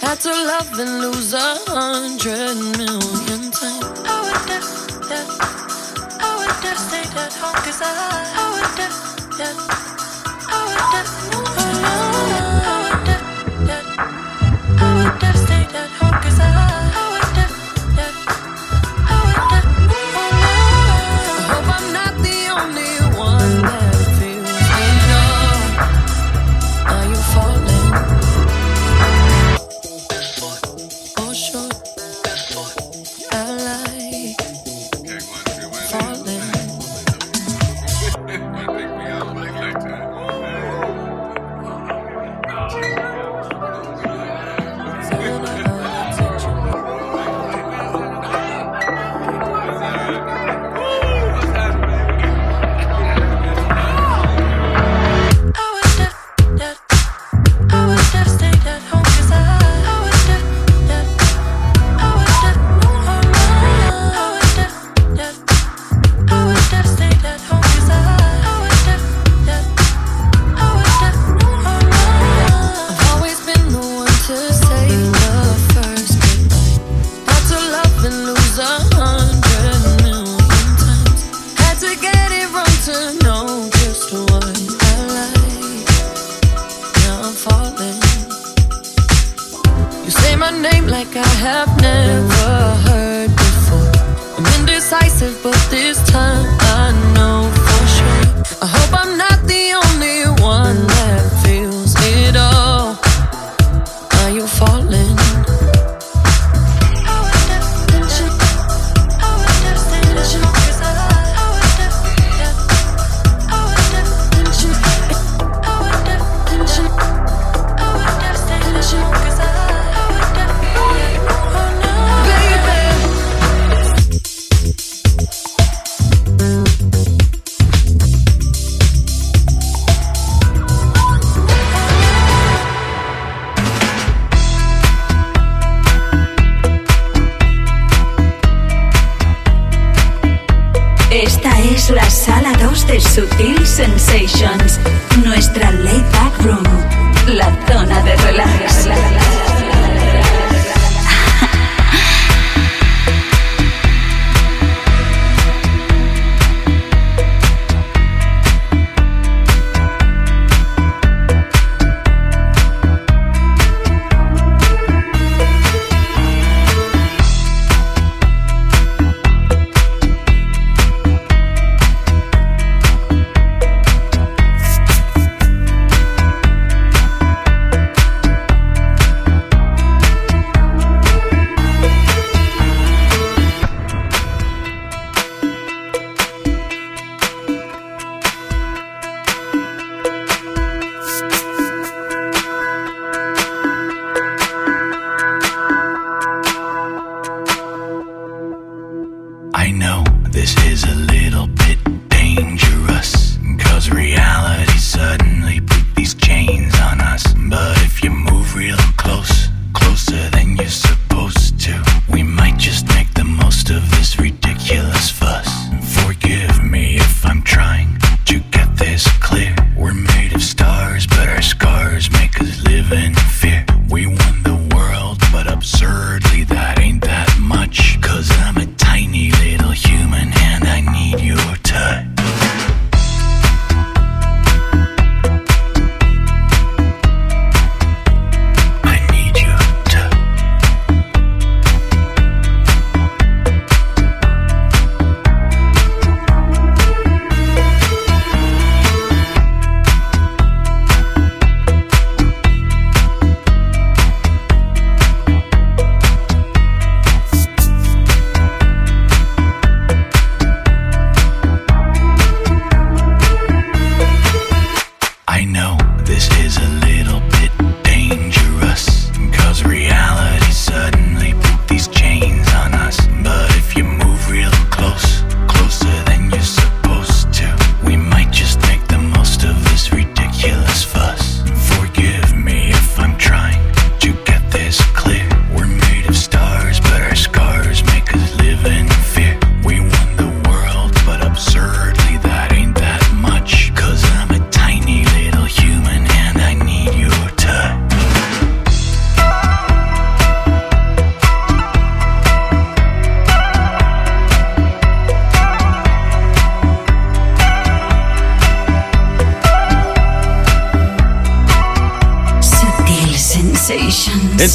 Had to love and lose a hundred million times. I would have, yeah. I would have stayed at home cause I, I would have, yeah. I would have, oh, no,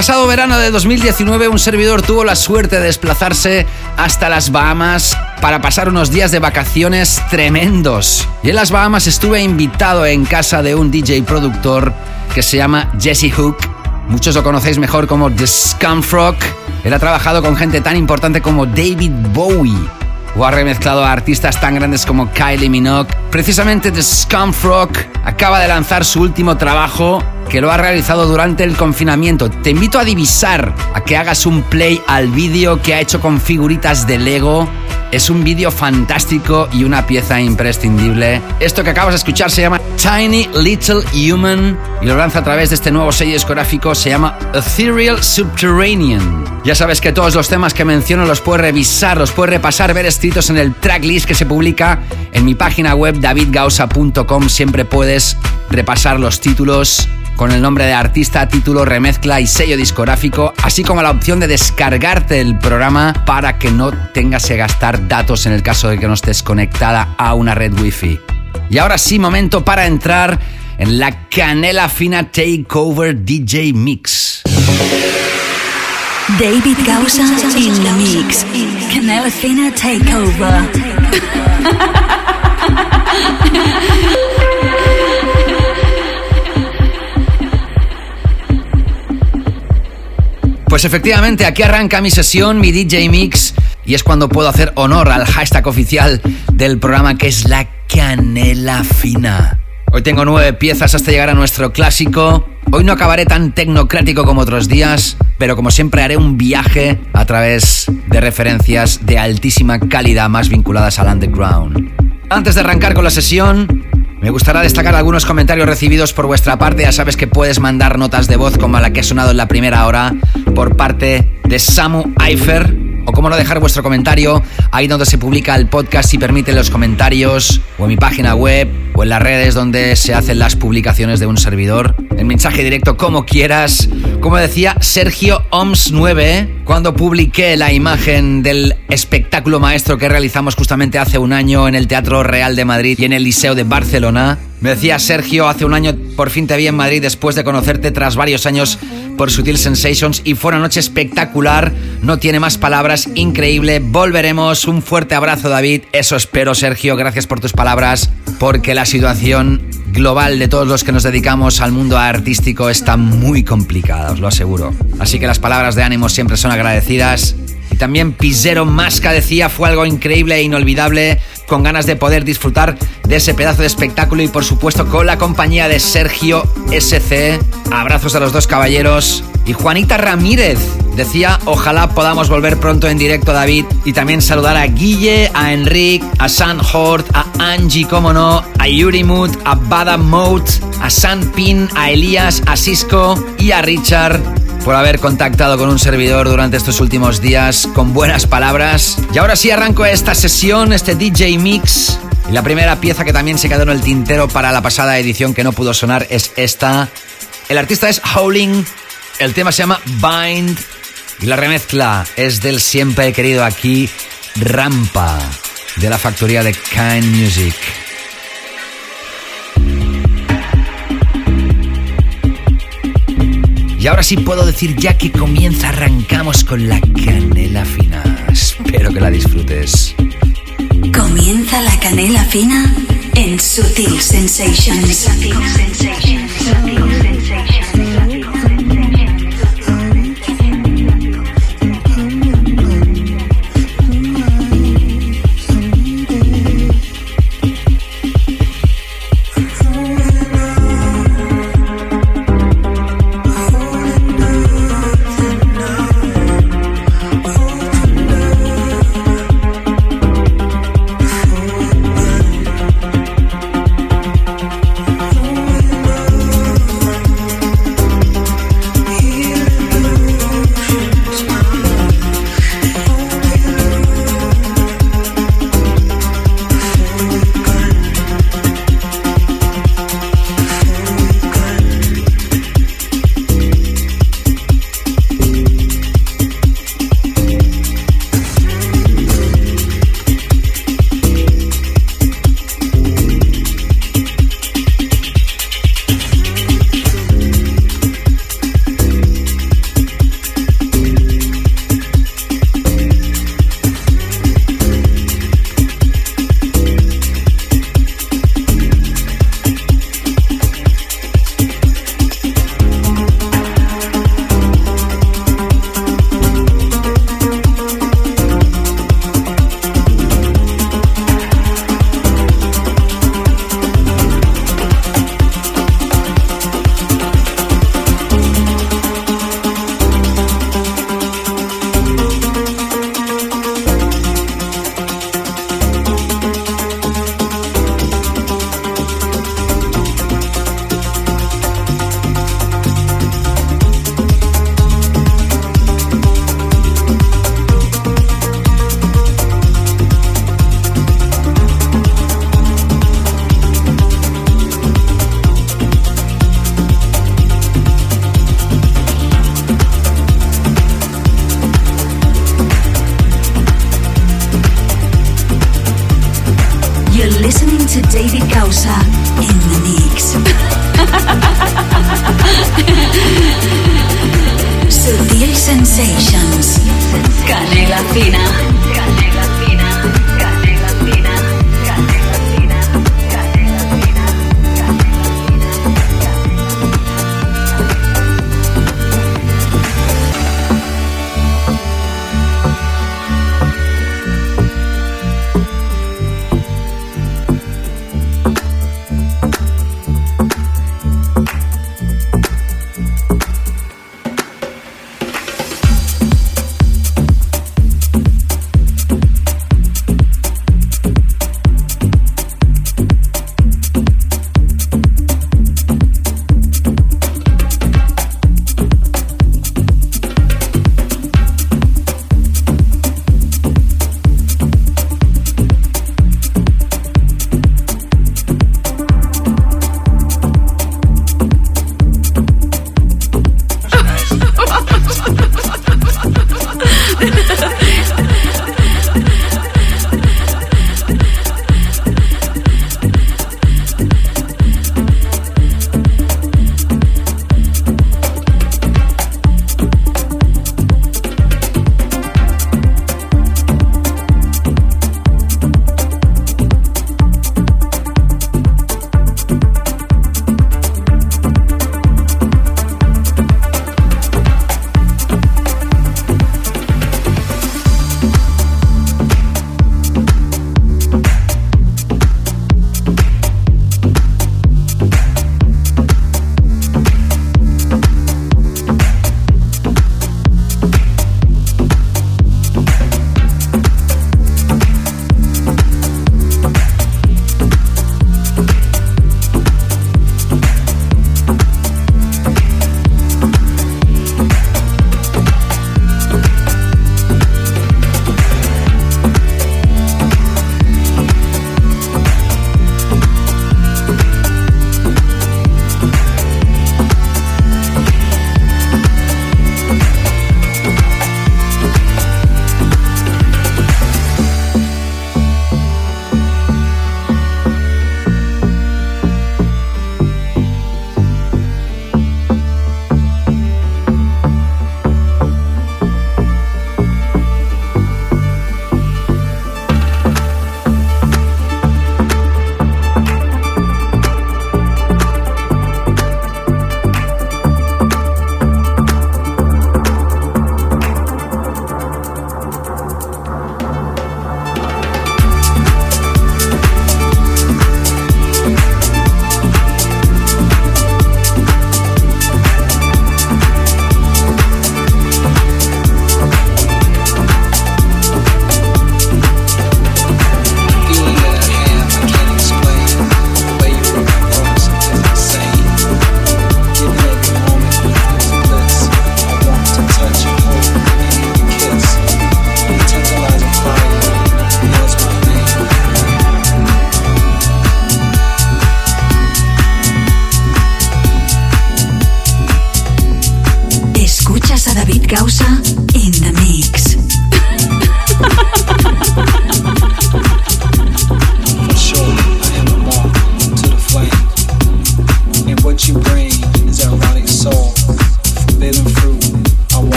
pasado verano de 2019 un servidor tuvo la suerte de desplazarse hasta las Bahamas para pasar unos días de vacaciones tremendos. Y en las Bahamas estuve invitado en casa de un DJ productor que se llama Jesse Hook. Muchos lo conocéis mejor como The Scumfrog. Él ha trabajado con gente tan importante como David Bowie o ha remezclado a artistas tan grandes como Kylie Minogue. Precisamente The Scumfrog acaba de lanzar su último trabajo que lo ha realizado durante el confinamiento. Te invito a divisar, a que hagas un play al vídeo que ha hecho con figuritas de Lego. Es un vídeo fantástico y una pieza imprescindible. Esto que acabas de escuchar se llama Tiny Little Human y lo lanza a través de este nuevo sello discográfico. Se llama Ethereal Subterranean. Ya sabes que todos los temas que menciono los puedes revisar, los puedes repasar, ver escritos en el tracklist que se publica en mi página web davidgausa.com. Siempre puedes repasar los títulos con el nombre de artista, título, remezcla y sello discográfico, así como la opción de descargarte el programa para que no tengas que gastar datos en el caso de que no estés conectada a una red wifi. Y ahora sí, momento para entrar en la canela fina Takeover DJ Mix. David Gausa in the mix. Canela Fina Takeover. Pues efectivamente, aquí arranca mi sesión, mi DJ Mix, y es cuando puedo hacer honor al hashtag oficial del programa que es la canela fina. Hoy tengo nueve piezas hasta llegar a nuestro clásico. Hoy no acabaré tan tecnocrático como otros días, pero como siempre haré un viaje a través de referencias de altísima calidad más vinculadas al underground. Antes de arrancar con la sesión, me gustaría destacar algunos comentarios recibidos por vuestra parte. Ya sabes que puedes mandar notas de voz como la que ha sonado en la primera hora por parte de Samu Eifer. O cómo no dejar vuestro comentario ahí donde se publica el podcast y permite los comentarios, o en mi página web, o en las redes donde se hacen las publicaciones de un servidor. El mensaje directo como quieras. Como decía Sergio Oms 9, cuando publiqué la imagen del espectáculo maestro que realizamos justamente hace un año en el Teatro Real de Madrid y en el Liceo de Barcelona. Me decía Sergio, hace un año por fin te vi en Madrid después de conocerte tras varios años por Sutil Sensations y fue una noche espectacular, no tiene más palabras, increíble, volveremos, un fuerte abrazo David, eso espero Sergio, gracias por tus palabras, porque la situación global de todos los que nos dedicamos al mundo artístico está muy complicada, os lo aseguro. Así que las palabras de ánimo siempre son agradecidas. También Pisero Masca decía fue algo increíble e inolvidable, con ganas de poder disfrutar de ese pedazo de espectáculo y por supuesto con la compañía de Sergio SC. Abrazos a los dos caballeros. Y Juanita Ramírez decía ojalá podamos volver pronto en directo David y también saludar a Guille, a Enric, a San Hort, a Angie, como no, a Yurimut, a Bada Moat, a San Pin, a Elías, a Cisco y a Richard por haber contactado con un servidor durante estos últimos días con buenas palabras. Y ahora sí arranco esta sesión, este DJ Mix. Y la primera pieza que también se quedó en el tintero para la pasada edición que no pudo sonar es esta. El artista es Howling, el tema se llama Bind y la remezcla es del siempre querido aquí Rampa de la factoría de Kind Music. Y ahora sí puedo decir ya que comienza, arrancamos con la canela fina. Espero que la disfrutes. Comienza la canela fina en Sutil Sensations.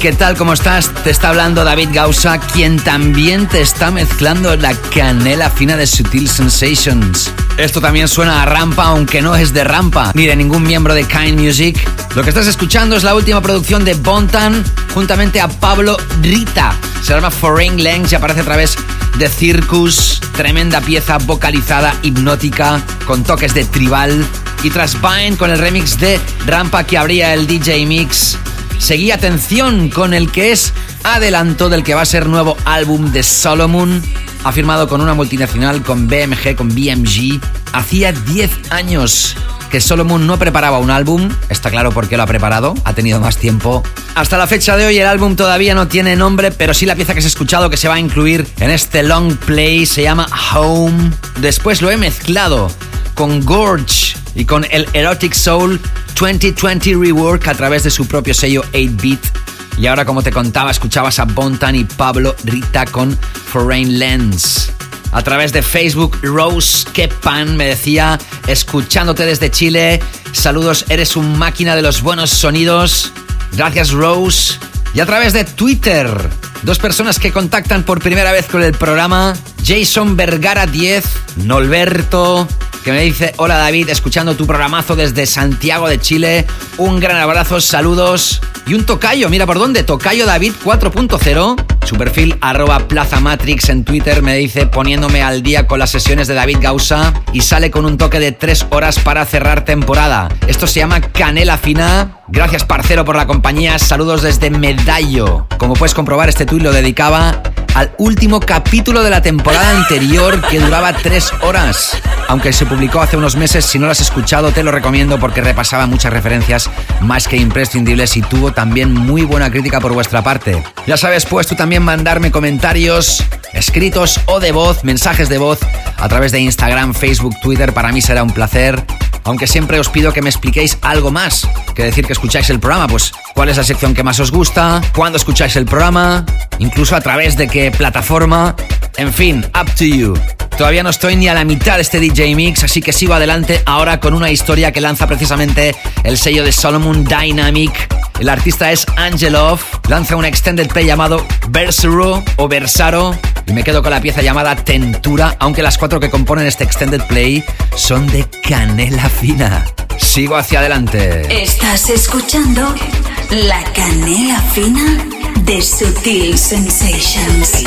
¿Qué tal? ¿Cómo estás? Te está hablando David Gausa, quien también te está mezclando la canela fina de Sutil Sensations. Esto también suena a rampa, aunque no es de rampa, ni de ningún miembro de Kind Music. Lo que estás escuchando es la última producción de Bontan, juntamente a Pablo Rita. Se llama Foreign Lengths y aparece a través de Circus. Tremenda pieza vocalizada, hipnótica, con toques de tribal. Y tras Vine con el remix de Rampa que abría el DJ Mix, seguí atención con el que es adelanto del que va a ser nuevo álbum de Solomon. Ha firmado con una multinacional, con BMG, con BMG. Hacía 10 años que Solomon no preparaba un álbum. Está claro por qué lo ha preparado. Ha tenido más tiempo. Hasta la fecha de hoy el álbum todavía no tiene nombre, pero sí la pieza que has escuchado que se va a incluir en este long play se llama Home. Después lo he mezclado con Gorge y con el Erotic Soul 2020 Rework a través de su propio sello 8-Bit. Y ahora, como te contaba, escuchabas a Bontan y Pablo Rita con Foreign Lens. A través de Facebook, Rose Kepan me decía, escuchándote desde Chile, saludos, eres un máquina de los buenos sonidos. Gracias, Rose. Y a través de Twitter, dos personas que contactan por primera vez con el programa, Jason Vergara 10, Nolberto, que me dice, hola David, escuchando tu programazo desde Santiago de Chile, un gran abrazo, saludos y un tocayo, mira por dónde, tocayo David 4.0, su perfil arroba Plaza Matrix en Twitter me dice poniéndome al día con las sesiones de David Gausa y sale con un toque de tres horas para cerrar temporada. Esto se llama Canela Fina. Gracias parcero por la compañía, saludos desde Medallo. Como puedes comprobar, este tuit lo dedicaba al último capítulo de la temporada anterior que duraba tres horas. Aunque se publicó hace unos meses, si no lo has escuchado te lo recomiendo porque repasaba muchas referencias más que imprescindibles y tuvo también muy buena crítica por vuestra parte. Ya sabes, puedes tú también mandarme comentarios escritos o de voz, mensajes de voz a través de Instagram, Facebook, Twitter, para mí será un placer. Aunque siempre os pido que me expliquéis algo más que decir que escucháis el programa, pues cuál es la sección que más os gusta, cuándo escucháis el programa, incluso a través de qué plataforma, en fin, up to you. Todavía no estoy ni a la mitad de este DJ Mix, así que sigo adelante ahora con una historia que lanza precisamente el sello de Solomon Dynamic. El artista es Angelov, lanza un extended play llamado Versaro o Versaro y me quedo con la pieza llamada Tentura, aunque las cuatro que componen este extended play son de canela fina. Sigo hacia adelante. Estás escuchando La Canela Fina de Sutil Sensations.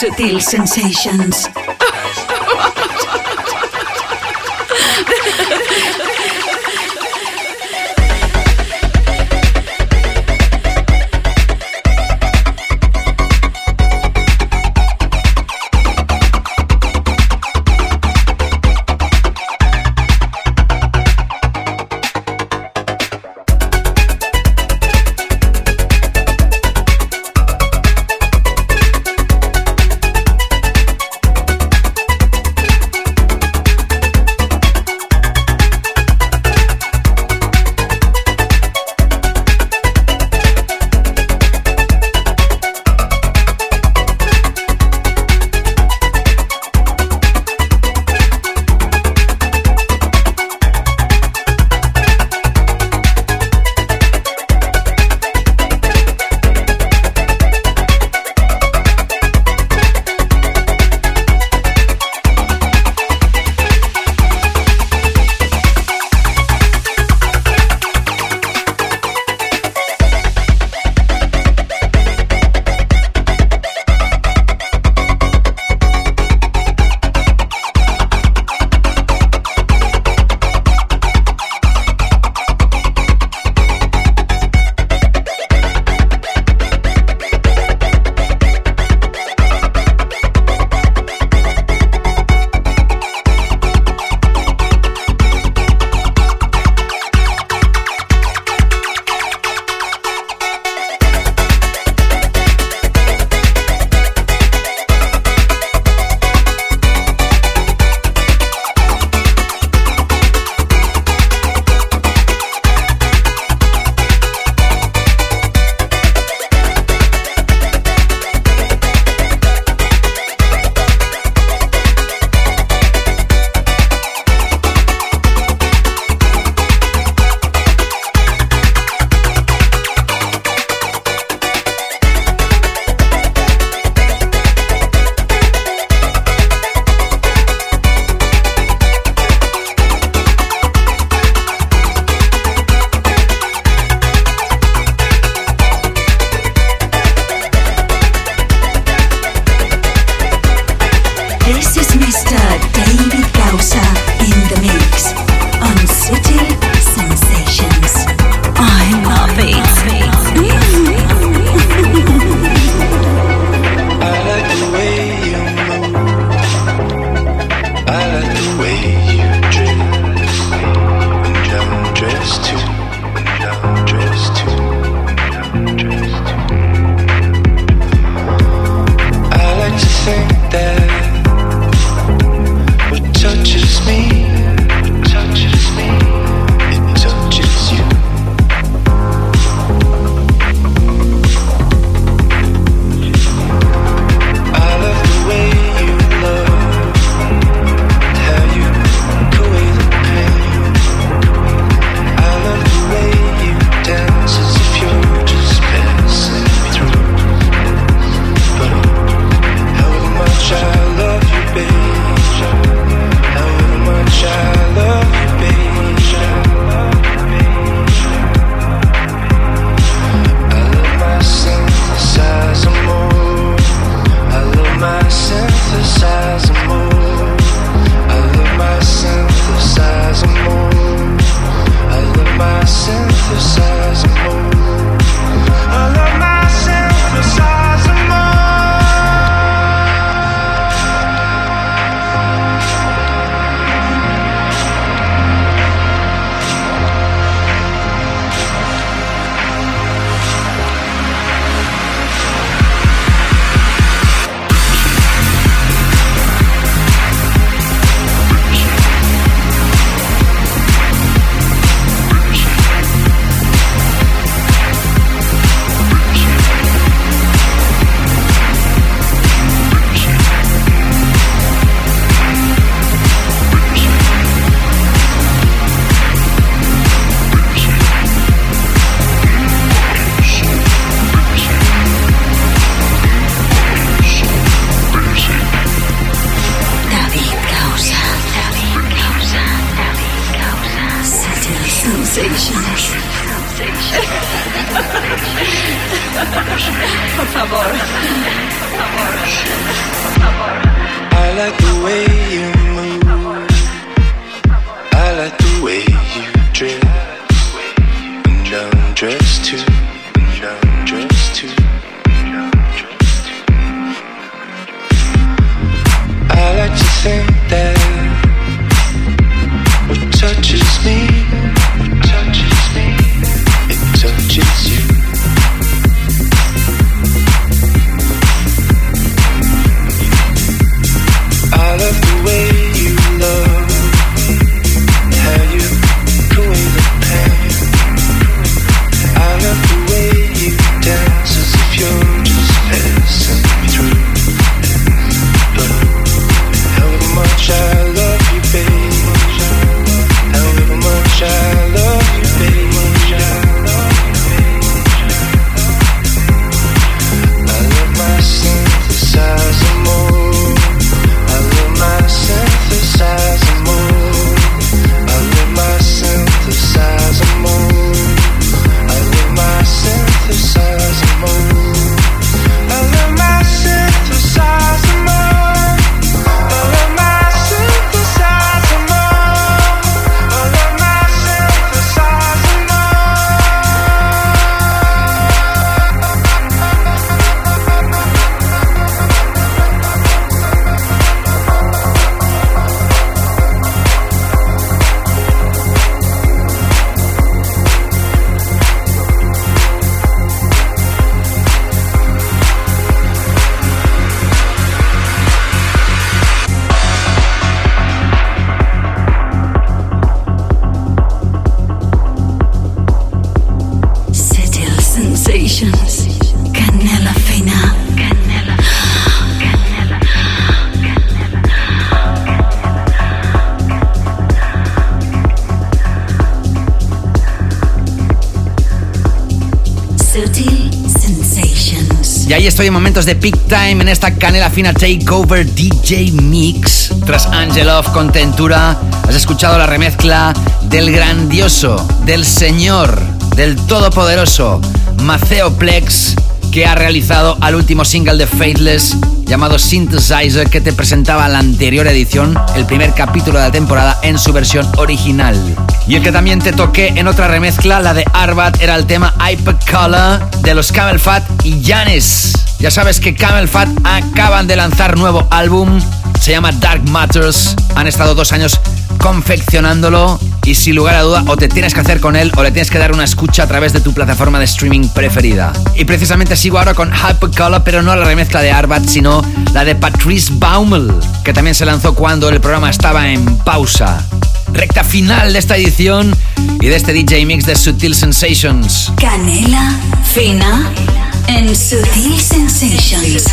Sutil Sensations. Y ahí estoy en momentos de peak time en esta canela fina takeover DJ Mix. Tras Angelov con Tentura, has escuchado la remezcla del grandioso, del señor, del todopoderoso Maceo Plex que ha realizado al último single de Faithless llamado Synthesizer que te presentaba en la anterior edición, el primer capítulo de la temporada en su versión original. Y el que también te toqué en otra remezcla, la de Arbat, era el tema Hypercolor de los Camel Fat y Janis. Ya sabes que Camel Fat acaban de lanzar nuevo álbum, se llama Dark Matters. Han estado dos años confeccionándolo y sin lugar a duda o te tienes que hacer con él o le tienes que dar una escucha a través de tu plataforma de streaming preferida. Y precisamente sigo ahora con Hypercolor, pero no la remezcla de Arbat, sino la de Patrice Baumel, que también se lanzó cuando el programa estaba en pausa. Recta final de esta edición y de este DJ Mix de Sutil Sensations. Canela fina en Sutil sensations.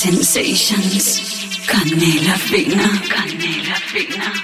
Sensations. Canela fina, canela fina,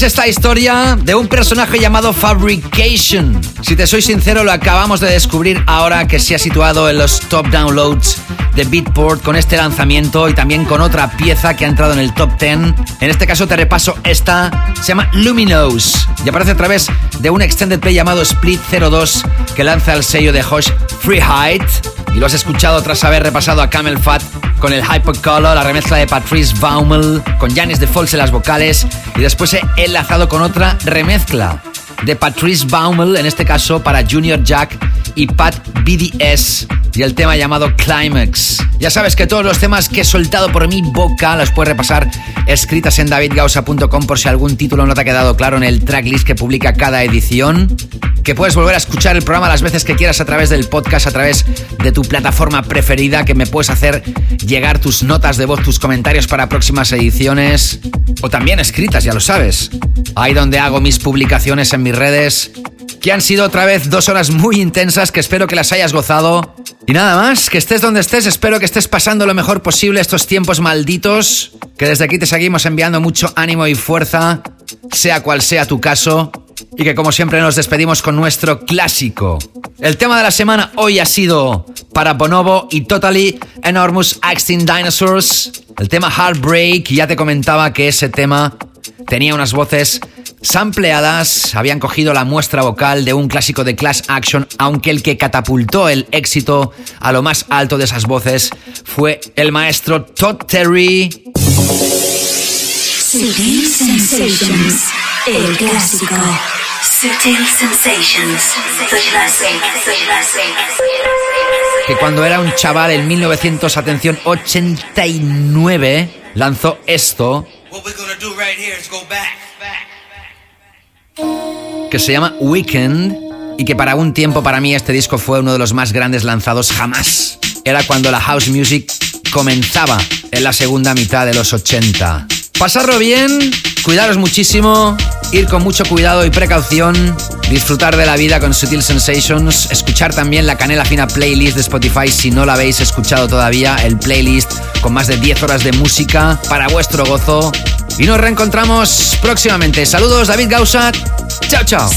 Tienes esta historia de un personaje llamado Fabrication. Si te soy sincero, lo acabamos de descubrir ahora que se ha situado en los top downloads de Beatport con este lanzamiento y también con otra pieza que ha entrado en el top 10. En este caso te repaso esta, se llama Luminous y aparece a través de un extended play llamado Split 02 que lanza el sello de Hosh Free y lo has escuchado tras haber repasado a Camel Fat con el Hypercolor, la remezcla de Patrice Baumel, con Janis de Fols en las vocales y después he enlazado con otra remezcla de Patrice Baumel, en este caso para Junior Jack y Pat BDS y el tema llamado Climax. Ya sabes que todos los temas que he soltado por mi boca los puedes repasar escritas en davidgausa.com por si algún título no te ha quedado claro en el tracklist que publica cada edición. Que puedes volver a escuchar el programa las veces que quieras a través del podcast, a través de tu plataforma preferida, que me puedes hacer llegar tus notas de voz, tus comentarios para próximas ediciones, o también escritas, ya lo sabes. Ahí donde hago mis publicaciones en mis redes, que han sido otra vez dos horas muy intensas, que espero que las hayas gozado. Y nada más, que estés donde estés, espero que estés pasando lo mejor posible estos tiempos malditos, que desde aquí te seguimos enviando mucho ánimo y fuerza, sea cual sea tu caso, y que como siempre nos despedimos con nuestro clásico. El tema de la semana hoy ha sido para Bonobo y Totally Enormous Extinct Dinosaurs, el tema Heartbreak, ya te comentaba que ese tema tenía unas voces sampleadas, habían cogido la muestra vocal de un clásico de Class Action, aunque el que catapultó el éxito a lo más alto de esas voces fue el maestro Todd Terry. Sensations. El clásico. Sutil sensations. The classic. The classic. que cuando era un chaval en 1900, atención, 89, lanzó esto que se llama Weekend y que para un tiempo para mí este disco fue uno de los más grandes lanzados jamás. Era cuando la house music comenzaba en la segunda mitad de los 80. Pasarlo bien, cuidaros muchísimo, ir con mucho cuidado y precaución, disfrutar de la vida con Sutil Sensations, escuchar también la Canela Fina playlist de Spotify si no la habéis escuchado todavía, el playlist con más de 10 horas de música para vuestro gozo. Y nos reencontramos próximamente. Saludos, David Gausa. Chao, chao.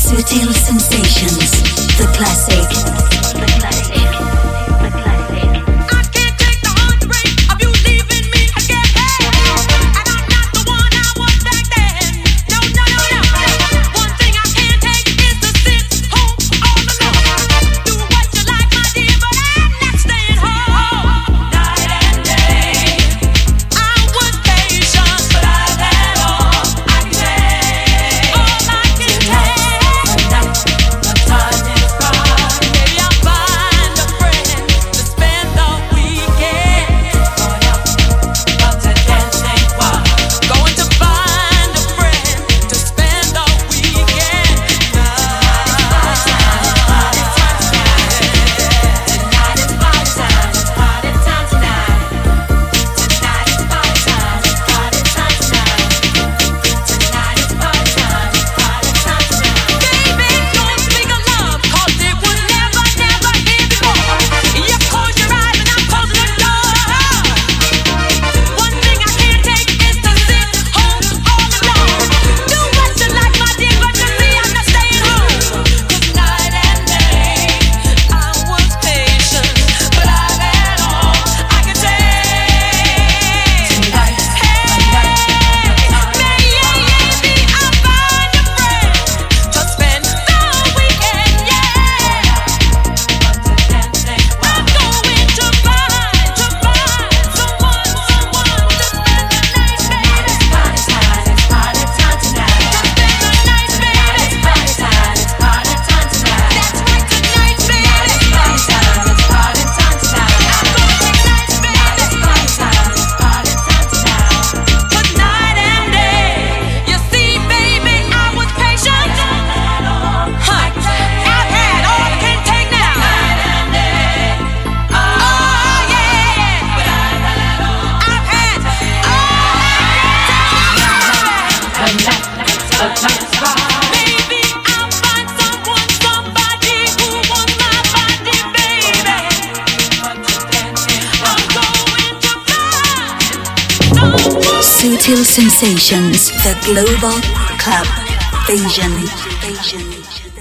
The Global Club Vision.